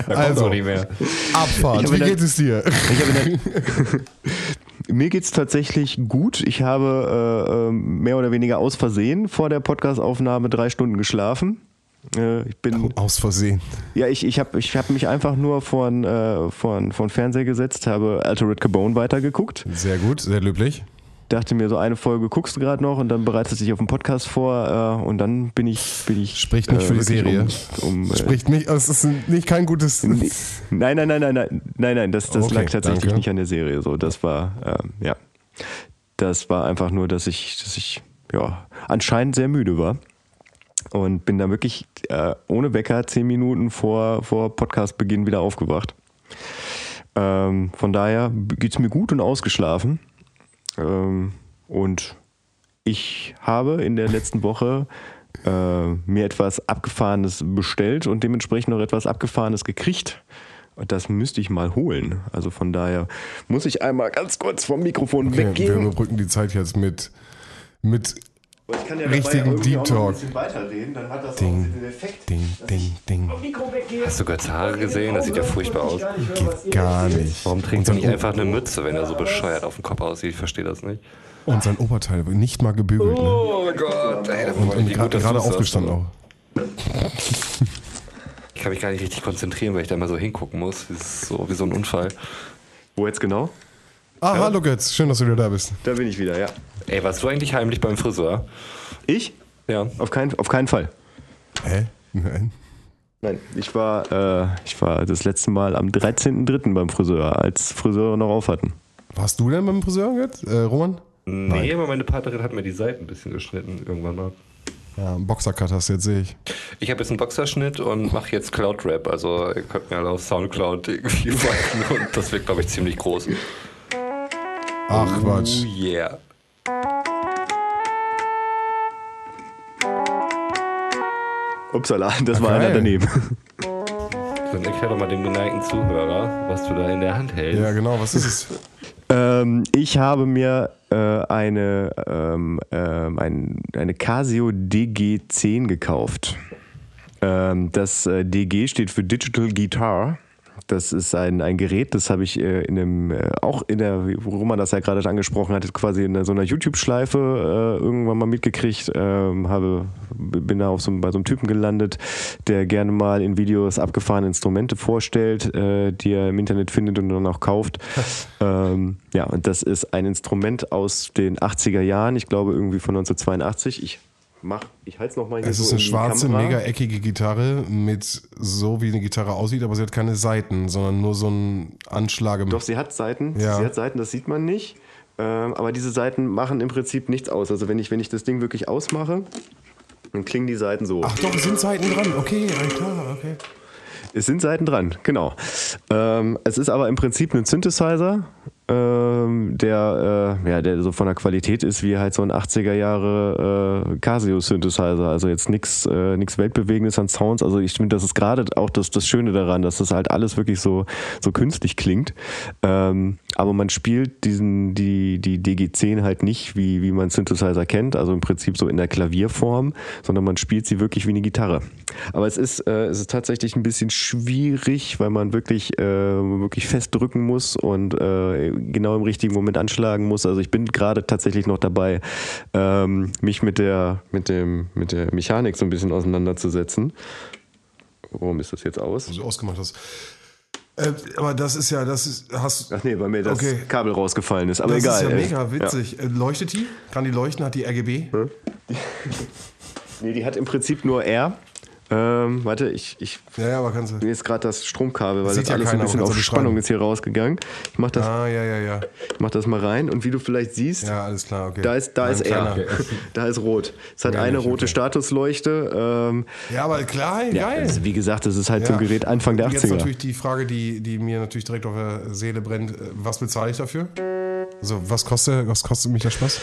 Da Also. so nicht mehr. Abfahrt, wie der- geht es dir? Der, mir geht's tatsächlich gut. Ich habe äh, ähm, mehr oder weniger aus Versehen vor der Podcastaufnahme drei Stunden geschlafen. Äh, ich bin, Aus Versehen. ja, ich, ich habe ich hab mich einfach nur vor den äh, vor den Fernseher gesetzt, habe Altered Carbone weitergeguckt. Sehr gut, sehr löblich. Dachte mir, so eine Folge guckst du gerade noch und dann bereitest du dich auf den Podcast vor äh, und dann bin ich. Bin ich Spricht nicht für die Serie. Um, um, äh, Spricht nicht, es ist nicht kein gutes. Nee. Nein, nein, nein, nein, nein, nein, nein, das, das Okay, lag tatsächlich danke. nicht an der Serie. So, das war, ähm, ja, das war einfach nur, dass ich, dass ich, ja, anscheinend sehr müde war und bin dann wirklich äh, ohne Wecker zehn Minuten vor, vor Podcastbeginn wieder aufgewacht. Ähm, von daher geht's mir gut und ausgeschlafen. Ähm, und ich habe in der letzten Woche äh, mir etwas Abgefahrenes bestellt und dementsprechend noch etwas Abgefahrenes gekriegt. Und das müsste ich mal holen. Also von daher muss ich einmal ganz kurz vom Mikrofon Okay, wir weggehen. überbrücken die Zeit jetzt mit, mit Aber ich kann ja richtigen dabei irgendwie Deep auch noch ein Talk. bisschen weiterreden, dann hat das Ding, auch den Effekt. Ding, Ding, Ding. Hast du Götz Haare gesehen? Das sieht ja furchtbar aus. Geht gar nicht. Warum trägt Und er nicht einfach eine Mütze, wenn er so bescheuert auf dem Kopf aussieht? Ich verstehe das nicht. und sein Oberteil nicht mal gebügelt. Ne? Oh Gott, ey, das Und, und gerade gerade aufgestanden auch. Ich kann mich gar nicht richtig konzentrieren, weil ich da immer so hingucken muss. Das ist so wie so ein Unfall. Wo jetzt genau? Ah, hallo Götz, schön, dass du wieder da bist. Da bin ich wieder, ja. Ey, warst du eigentlich heimlich beim Friseur? Ich? Ja. Auf, kein, auf keinen Fall. Hä? Nein. Nein, ich war, äh, ich war das letzte Mal am 13.03. beim Friseur, als Friseure noch auf hatten. Warst du denn beim Friseur, Götz? Äh, Roman? Nee, aber meine Partnerin hat mir die Seiten ein bisschen geschnitten irgendwann mal. Ja, einen Boxercut hast du jetzt, sehe ich. Ich habe jetzt einen Boxerschnitt und mache jetzt Cloud Rap. Also ihr könnt mir alle auf Soundcloud irgendwie folgen und das wird, glaube ich, ziemlich groß. Ach, Quatsch. Oh yeah. Upsala, das war geil. einer daneben. Dann erklär doch mal dem geneigten Zuhörer, was du da in der Hand hältst. Ja, genau, was ist es? ähm, ich habe mir äh, eine, ähm, ähm, ein, eine Casio DG10 gekauft. Ähm, das äh, DG steht für Digital Guitar. Das ist ein, ein Gerät, das habe ich äh, in einem, äh, auch in der, wie Roman das ja gerade angesprochen hat, quasi in so einer YouTube-Schleife äh, irgendwann mal mitgekriegt. Ähm, habe, bin da auf so, bei so einem Typen gelandet, der gerne mal in Videos abgefahrene Instrumente vorstellt, äh, die er im Internet findet und dann auch kauft. ähm, ja, und das ist ein Instrument aus den 80er Jahren, ich glaube irgendwie von 1982. Ich mach, ich halte es nochmal hier Es so ist in eine schwarze, Kamera. mega eckige Gitarre mit so wie eine Gitarre aussieht, aber sie hat keine Saiten, sondern nur so einen Anschlag Doch, sie hat Seiten. Ja. Sie hat Seiten, das sieht man nicht. Ähm, aber diese Seiten machen im Prinzip nichts aus. Also wenn ich, wenn ich das Ding wirklich ausmache, dann klingen die Seiten so. Ach doch, es sind Saiten dran. Okay, klar, okay. Es sind Seiten dran, genau. Ähm, es ist aber im Prinzip ein Synthesizer, ähm, der, äh, ja, der so von der Qualität ist wie halt so ein 80er Jahre äh, Casio-Synthesizer. Also jetzt nichts äh, nix Weltbewegendes an Sounds. Also ich finde, das ist gerade auch das, das Schöne daran, dass das halt alles wirklich so, so künstlich klingt. Ähm, aber man spielt diesen, die, die DG10 halt nicht, wie, wie man Synthesizer kennt, also im Prinzip so in der Klavierform, sondern man spielt sie wirklich wie eine Gitarre. Aber es ist, äh, es ist tatsächlich ein bisschen schwierig, weil man wirklich, äh, wirklich festdrücken muss und äh, genau im richtigen Moment anschlagen muss. Also ich bin gerade tatsächlich noch dabei, ähm, mich mit der, mit, dem, mit der Mechanik so ein bisschen auseinanderzusetzen. Warum ist das jetzt aus? Was du ausgemacht hast. Äh, aber das ist ja, das ist, hast, Ach nee, weil mir das Okay. Kabel rausgefallen ist. Aber das egal. ist ja ey. mega witzig. Äh, Leuchtet die? Kann die leuchten? Hat die RGB? Nee, die hat im Prinzip nur R. Ähm, warte, ich, ich Ja, ja, aber kannst du. mir ist gerade das Stromkabel, weil das ja alles keiner, ein bisschen auf Spannung ist hier rausgegangen. Ich mach das, Ah, ja, ja, ja. ich mach das mal rein und wie du vielleicht siehst, Ja, alles klar, okay. da ist, da ist er. Da ist rot. Es hat Ja, eine nicht, rote okay. Statusleuchte. Ähm, Ja, aber klar, ja, geil. also wie gesagt, das ist halt so Ja. ein Gerät Anfang der Jetzt 80er. natürlich die Frage, die, die mir natürlich direkt auf der Seele brennt. Äh, Was bezahle ich dafür? Also, was kostet, was kostet mich der Spaß?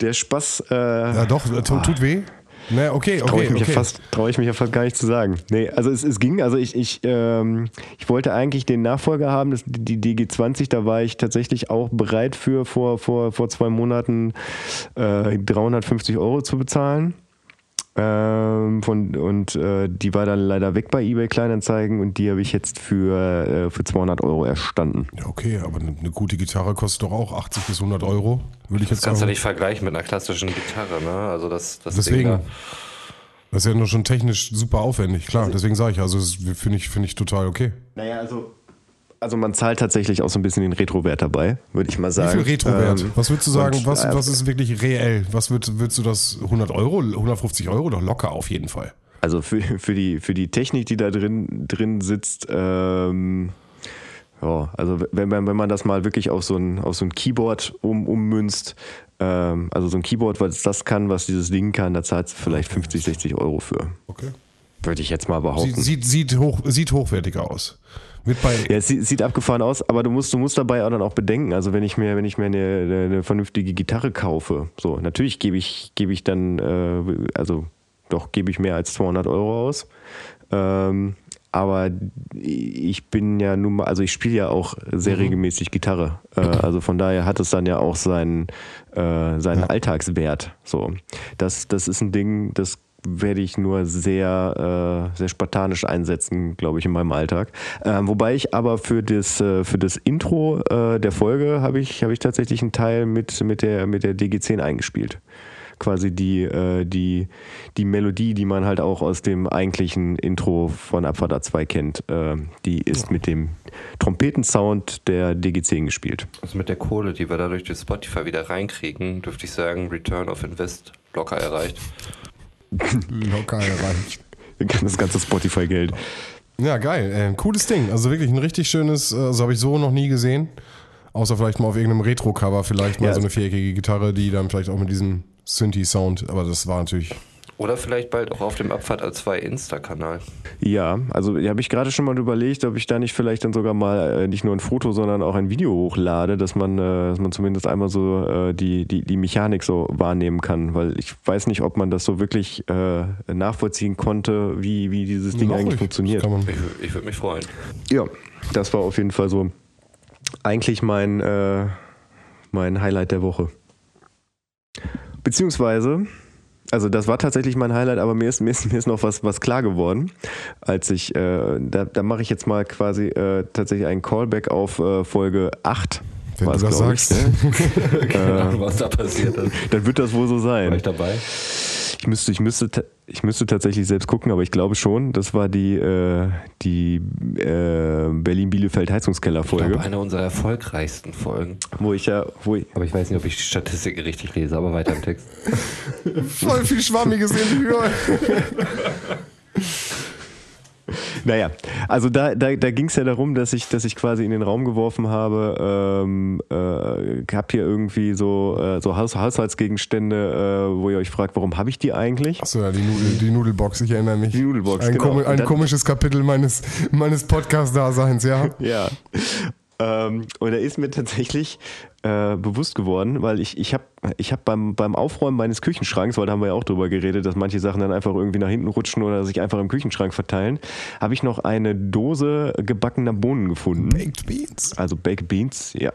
Der Spaß, äh, Ja, doch, äh, tut, tut weh. Ne, okay, Traue okay, ich, mich okay. ja fast, trau ich mich ja fast gar nicht zu sagen. Nee, also es, es ging, also ich, ich, ähm, ich wollte eigentlich den Nachfolger haben, das, die DG20, da war ich tatsächlich auch bereit für vor, vor, vor zwei Monaten äh, 350 Euro zu bezahlen. Ähm, von, und äh, die war dann leider weg bei eBay Kleinanzeigen und die habe ich jetzt für, äh, für 200 Euro erstanden. Ja, okay, aber eine, eine gute Gitarre kostet doch auch 80 bis 100 Euro. Würde ich jetzt Das kannst du sagen. nicht vergleichen mit einer klassischen Gitarre, ne? Also das, das Deswegen. Ding Das ist ja nur schon technisch super aufwendig, klar. Deswegen sage ich, also das finde ich, finde ich total okay. Naja, also. Also man zahlt tatsächlich auch so ein bisschen den Retro-Wert dabei, würde ich mal Wie sagen. viel Retro-Wert? Ähm, was würdest du sagen, und, was, äh, was ist wirklich reell? Was würd, würdest du das 100 Euro, 150 Euro? Doch locker auf jeden Fall. Also für, für, die, für die Technik, die da drin, drin sitzt, ähm, ja, also wenn man, wenn man das mal wirklich auf so ein, auf so ein Keyboard um, ummünzt, ähm, also so ein Keyboard, was das kann, was dieses Ding kann, da zahlt es vielleicht 50, 60 Euro für. Okay. Würde ich jetzt mal Sieht, behaupten. sieht, sieht, hoch, sieht hochwertiger aus. Ja, es sieht, sieht abgefahren aus, aber du musst, du musst dabei auch dann auch bedenken, also wenn ich mir, wenn ich mir eine, eine, eine vernünftige Gitarre kaufe, so, natürlich gebe ich, gebe ich dann, äh, also doch gebe ich mehr als 200 Euro aus. Ähm, aber ich bin ja nun mal, also ich spiele ja auch sehr Mhm. regelmäßig Gitarre. Äh, also von daher hat es dann ja auch seinen, äh, seinen Ja. Alltagswert. So, das, das ist ein Ding, das werde ich nur sehr, äh, sehr spartanisch einsetzen, glaube ich, in meinem Alltag. Ähm, wobei ich aber für das, äh, für das Intro äh, der Folge habe ich, habe ich tatsächlich einen Teil mit, mit, der, mit der DG10 eingespielt. Quasi die, äh, die, die Melodie, die man halt auch aus dem eigentlichen Intro von Abfahrt A2 kennt, äh, die ist mit dem Trompetensound der DG10 gespielt. Also mit der Kohle, die wir dadurch durch Spotify wieder reinkriegen, dürfte ich sagen, Return of Invest locker erreicht. locker erreicht. Das ganze Spotify-Geld. Ja, geil. Äh, cooles Ding. Also wirklich ein richtig schönes, äh, also habe ich so noch nie gesehen. Außer vielleicht mal auf irgendeinem Retro-Cover, vielleicht mal Ja, so eine viereckige Gitarre, die dann vielleicht auch mit diesem Synthi-Sound, aber das war natürlich. Oder vielleicht bald auch auf dem Abfahrt A2 Insta-Kanal. Ja, also da habe ich gerade schon mal überlegt, ob ich da nicht vielleicht dann sogar mal äh, nicht nur ein Foto, sondern auch ein Video hochlade, dass man, äh, dass man zumindest einmal so äh, die, die, die Mechanik so wahrnehmen kann, weil ich weiß nicht, ob man das so wirklich äh, nachvollziehen konnte, wie, wie dieses Ding eigentlich ruhig. funktioniert. Ich, ich würde mich freuen. Ja, das war auf jeden Fall so eigentlich mein, äh, mein Highlight der Woche. Beziehungsweise, also das war tatsächlich mein Highlight, aber mir ist, mir ist, mir ist noch was, was klar geworden, als ich, äh, da, da mache ich jetzt mal quasi äh, tatsächlich einen Callback auf äh, Folge 8. wenn war's, du das glaub ich, sagst. ne? Keine Ahnung, was da passiert ist. Dann wird das wohl so War ich sein. dabei? Ich müsste, ich müsste, ich müsste tatsächlich selbst gucken, aber ich glaube schon, das war die, äh, die äh, Berlin-Bielefeld Ich glaube, eine unserer erfolgreichsten Folgen. wo ich ja, wo ich, Aber ich weiß nicht, ob ich die Statistiken richtig lese, aber weiter im Text. Voll viel schwammiges Interview. Naja, also da, da, da ging es ja darum, dass ich, dass ich quasi in den Raum geworfen habe, ähm, äh, habt ihr irgendwie so, äh, so Haus Haushaltsgegenstände, äh, wo ihr euch fragt, warum habe ich die eigentlich? Achso, ja, die, Nudel, die Nudelbox, ich erinnere mich. Die Nudelbox, ein, genau. komi ein komisches Kapitel meines, meines Podcast-Daseins, ja. Ja. Ähm, und da ist mir tatsächlich äh, bewusst geworden, weil ich, ich habe ich hab beim, beim Aufräumen meines Küchenschranks, weil da haben wir ja auch drüber geredet, dass manche Sachen dann einfach irgendwie nach hinten rutschen oder sich einfach im Küchenschrank verteilen, habe ich noch eine Dose gebackener Bohnen gefunden. Baked Beans. also Baked Beans, ja,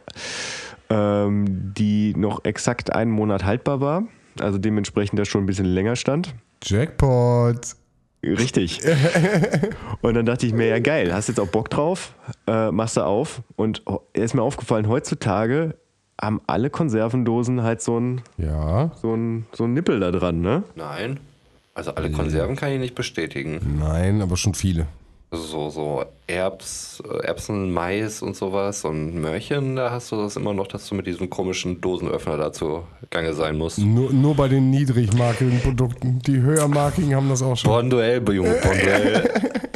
ähm, die noch exakt einen Monat haltbar war, also dementsprechend da schon ein bisschen länger stand. Jackpot. Richtig. Und dann dachte ich mir, ja geil, hast jetzt auch Bock drauf, äh, machst du auf. Und ist mir aufgefallen, heutzutage haben alle Konservendosen halt so ein, Ja. so ein, so ein Nippel da dran, ne? Nein. Also alle Konserven kann ich nicht bestätigen. Nein, aber schon viele. So, so Erbs, Erbsen, Mais und sowas und Möhrchen, da hast du das immer noch, dass du mit diesem komischen Dosenöffner dazu gange sein musst. Nur, nur bei den niedrigmarkigen Produkten. Die höhermarkigen haben das auch schon. Bonduell, Junge, Bonduell.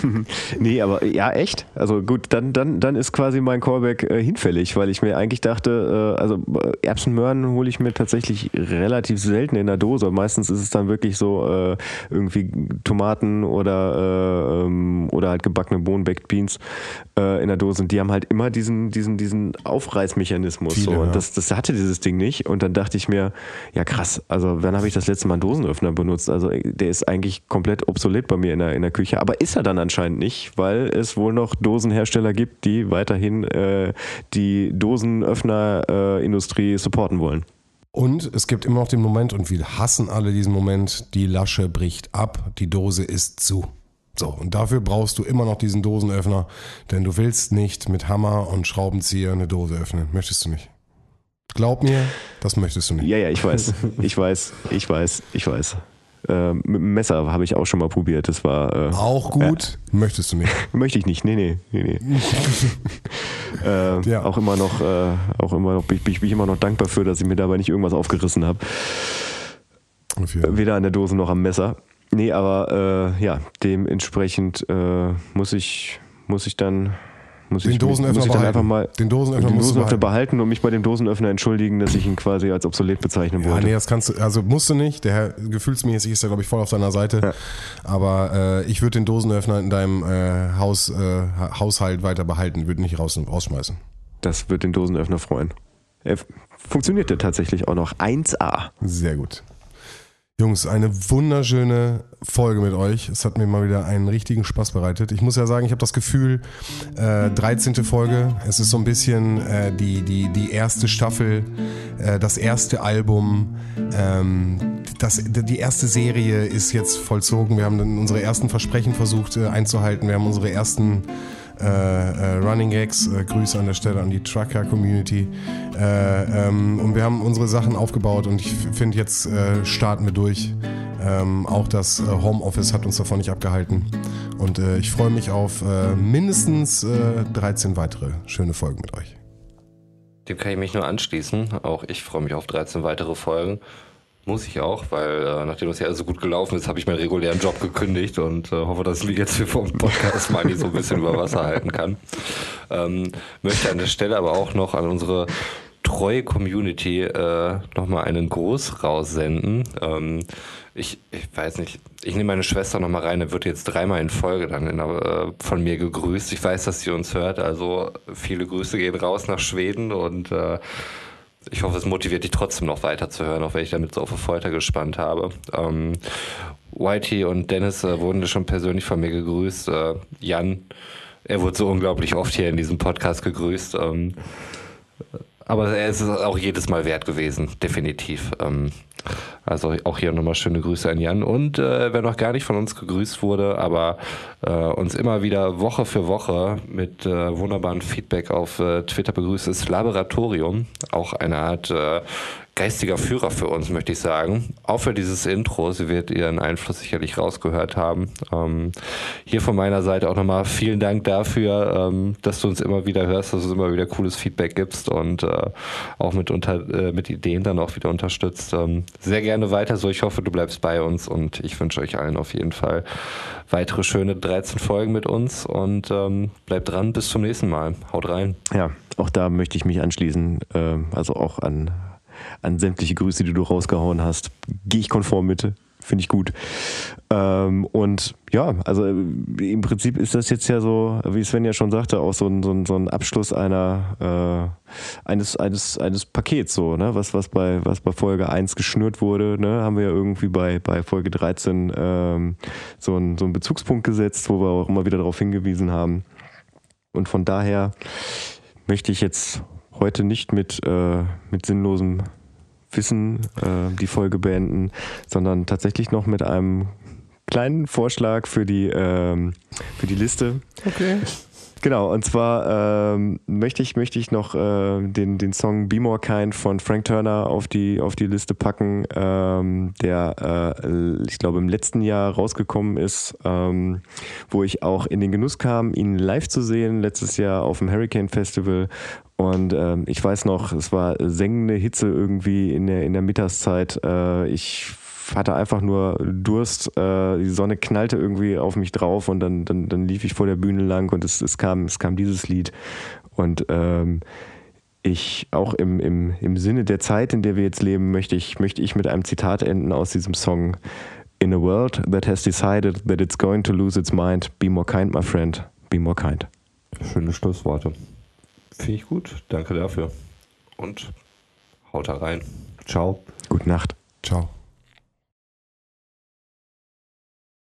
nee, aber ja, echt? Also gut, dann, dann, dann ist quasi mein Callback äh, hinfällig, weil ich mir eigentlich dachte, äh, also äh, Erbsenmöhren hole ich mir tatsächlich relativ selten in der Dose. Meistens ist es dann wirklich so äh, irgendwie Tomaten oder, äh, ähm, oder halt gebackene Bohnen, Baked Beans äh, in der Dose. Und die haben halt immer diesen, diesen, diesen Aufreißmechanismus. Viele, so. Und das, das hatte dieses Ding nicht. Und dann dachte ich mir, ja krass, also wann habe ich das letzte Mal einen Dosenöffner benutzt? Also der ist eigentlich komplett obsolet bei mir in der, in der Küche. Aber ist er dann anscheinend nicht, weil es wohl noch Dosenhersteller gibt, die weiterhin äh, die Dosenöffnerindustrie supporten wollen. Und es gibt immer noch den Moment, und wir hassen alle diesen Moment, die Lasche bricht ab, die Dose ist zu. So, und dafür brauchst du immer noch diesen Dosenöffner, denn du willst nicht mit Hammer und Schraubenzieher eine Dose öffnen. Möchtest du nicht. Glaub mir, das möchtest du nicht. Ja, ja, ich weiß. Ich weiß, ich weiß, ich weiß. Äh, mit dem Messer habe ich auch schon mal probiert. Das war. Äh, Auch gut, möchtest du nicht. Möchte ich nicht. Nee, nee, nee, nee. äh, Ja. Auch immer noch, äh, auch immer noch, bin ich bin ich immer noch dankbar für, dass ich mir dabei nicht irgendwas aufgerissen habe. Weder an der Dose noch am Messer. Nee, aber äh, ja, dementsprechend äh, muss ich, muss ich dann, muss Den ich, Dosenöffner muss ich dann behalten. einfach mal Den Dosenöffner den Dosenöffner behalten. und mich bei dem Dosenöffner entschuldigen, dass ich ihn quasi als obsolet bezeichnen Ja, wollte. nee, das kannst du, also musst du nicht. Der Herr gefühlsmäßig ist ja, glaube ich, voll auf deiner Seite. Ja. Aber äh, ich würde den Dosenöffner in deinem äh, Haus, äh, Ha- Haushalt weiter behalten, würde nicht raus, rausschmeißen. Das wird den Dosenöffner freuen. Er f- funktionierte tatsächlich auch noch 1A. Sehr gut. Jungs, eine wunderschöne Folge mit euch. Es hat mir mal wieder einen richtigen Spaß bereitet. Ich muss ja sagen, ich habe das Gefühl, äh, 13. Folge, es ist so ein bisschen äh, die, die, die erste Staffel, äh, das erste Album, ähm, das, die erste Serie ist jetzt vollzogen. Wir haben dann unsere ersten Versprechen versucht äh, einzuhalten. Wir haben unsere ersten äh, äh, Running Gags. Äh, Grüße an der Stelle an die Trucker Community. Äh, ähm, und wir haben unsere Sachen aufgebaut und ich finde, jetzt äh, starten wir durch. Ähm, auch das Homeoffice hat uns davon nicht abgehalten. Und ich freue mich auf mindestens äh, 13 weitere schöne Folgen mit euch. Dem kann ich mich nur anschließen. Auch ich freue mich auf 13 weitere Folgen. Muss ich auch, weil äh, nachdem das ja so gut gelaufen ist, habe ich meinen regulären Job gekündigt und äh, hoffe, dass ich mich jetzt hier vom Podcast Money so ein bisschen über Wasser halten kann. Ähm, möchte an der Stelle aber auch noch an unsere treue Community äh, nochmal einen Gruß raussenden. Ähm, ich, ich weiß nicht, ich nehme meine Schwester nochmal rein, er wird jetzt dreimal in Folge dann in, äh, von mir gegrüßt. Ich weiß, dass sie uns hört, also viele Grüße gehen raus nach Schweden und äh, ich hoffe, es motiviert dich trotzdem noch weiter zu hören, auch wenn ich damit so auf Folter gespannt habe. Ähm, Whitey und Dennis äh, wurden schon persönlich von mir gegrüßt. Äh, Jan, er wurde so unglaublich oft hier in diesem Podcast gegrüßt. Ähm, aber er ist auch jedes Mal wert gewesen, definitiv. Ähm, also auch hier nochmal schöne Grüße an Jan. Und äh, wer noch gar nicht von uns gegrüßt wurde, aber äh, uns immer wieder Woche für Woche mit äh, wunderbaren Feedback auf äh, Twitter begrüßt, ist Laboratorium. Auch eine Art äh, geistiger Führer für uns, möchte ich sagen. Auch für dieses Intro. Sie wird ihren Einfluss sicherlich rausgehört haben. Ähm, hier von meiner Seite auch nochmal vielen Dank dafür, ähm, dass du uns immer wieder hörst, dass du uns immer wieder cooles Feedback gibst und äh, auch mit, unter, äh, mit Ideen dann auch wieder unterstützt. Ähm, sehr gerne weiter so. Ich hoffe, du bleibst bei uns und ich wünsche euch allen auf jeden Fall weitere schöne 13 Folgen mit uns und ähm, bleibt dran. Bis zum nächsten Mal. Haut rein. Ja, auch da möchte ich mich anschließen. ähm, also auch an, an sämtliche Grüße, die du rausgehauen hast. Gehe ich konform mit. Finde ich gut. Ähm, und ja, also äh, im Prinzip ist das jetzt ja so, wie Sven ja schon sagte, auch so ein, so ein, so ein Abschluss einer äh, eines, eines, eines Pakets, so, ne? Was, was bei, was bei Folge 1 geschnürt wurde, ne, haben wir ja irgendwie bei, bei Folge 13 ähm, so, einen, so einen Bezugspunkt gesetzt, wo wir auch immer wieder darauf hingewiesen haben. Und von daher möchte ich jetzt heute nicht mit, äh, mit sinnlosem Wissen äh, die Folge beenden, sondern tatsächlich noch mit einem kleinen Vorschlag für die, ähm, für die Liste. Okay. Genau, und zwar ähm, möchte, ich, möchte ich noch äh, den, den Song Be More Kind von Frank Turner auf die, auf die Liste packen, ähm, der, äh, ich glaube, im letzten Jahr rausgekommen ist, ähm, wo ich auch in den Genuss kam, ihn live zu sehen, letztes Jahr auf dem Hurricane Festival. Und ähm, ich weiß noch, es war sengende Hitze irgendwie in der, in der Mittagszeit. Äh, ich hatte einfach nur Durst. Äh, die Sonne knallte irgendwie auf mich drauf und dann, dann, dann lief ich vor der Bühne lang und es, es, kam, es kam dieses Lied. Und ähm, ich auch im, im, im Sinne der Zeit, in der wir jetzt leben, möchte ich, möchte ich mit einem Zitat enden aus diesem Song. In a world that has decided that it's going to lose its mind, be more kind, my friend, be more kind. Schöne Schlussworte. Finde ich gut. Danke dafür. Und haut da rein. Ciao. Gute Nacht. Ciao.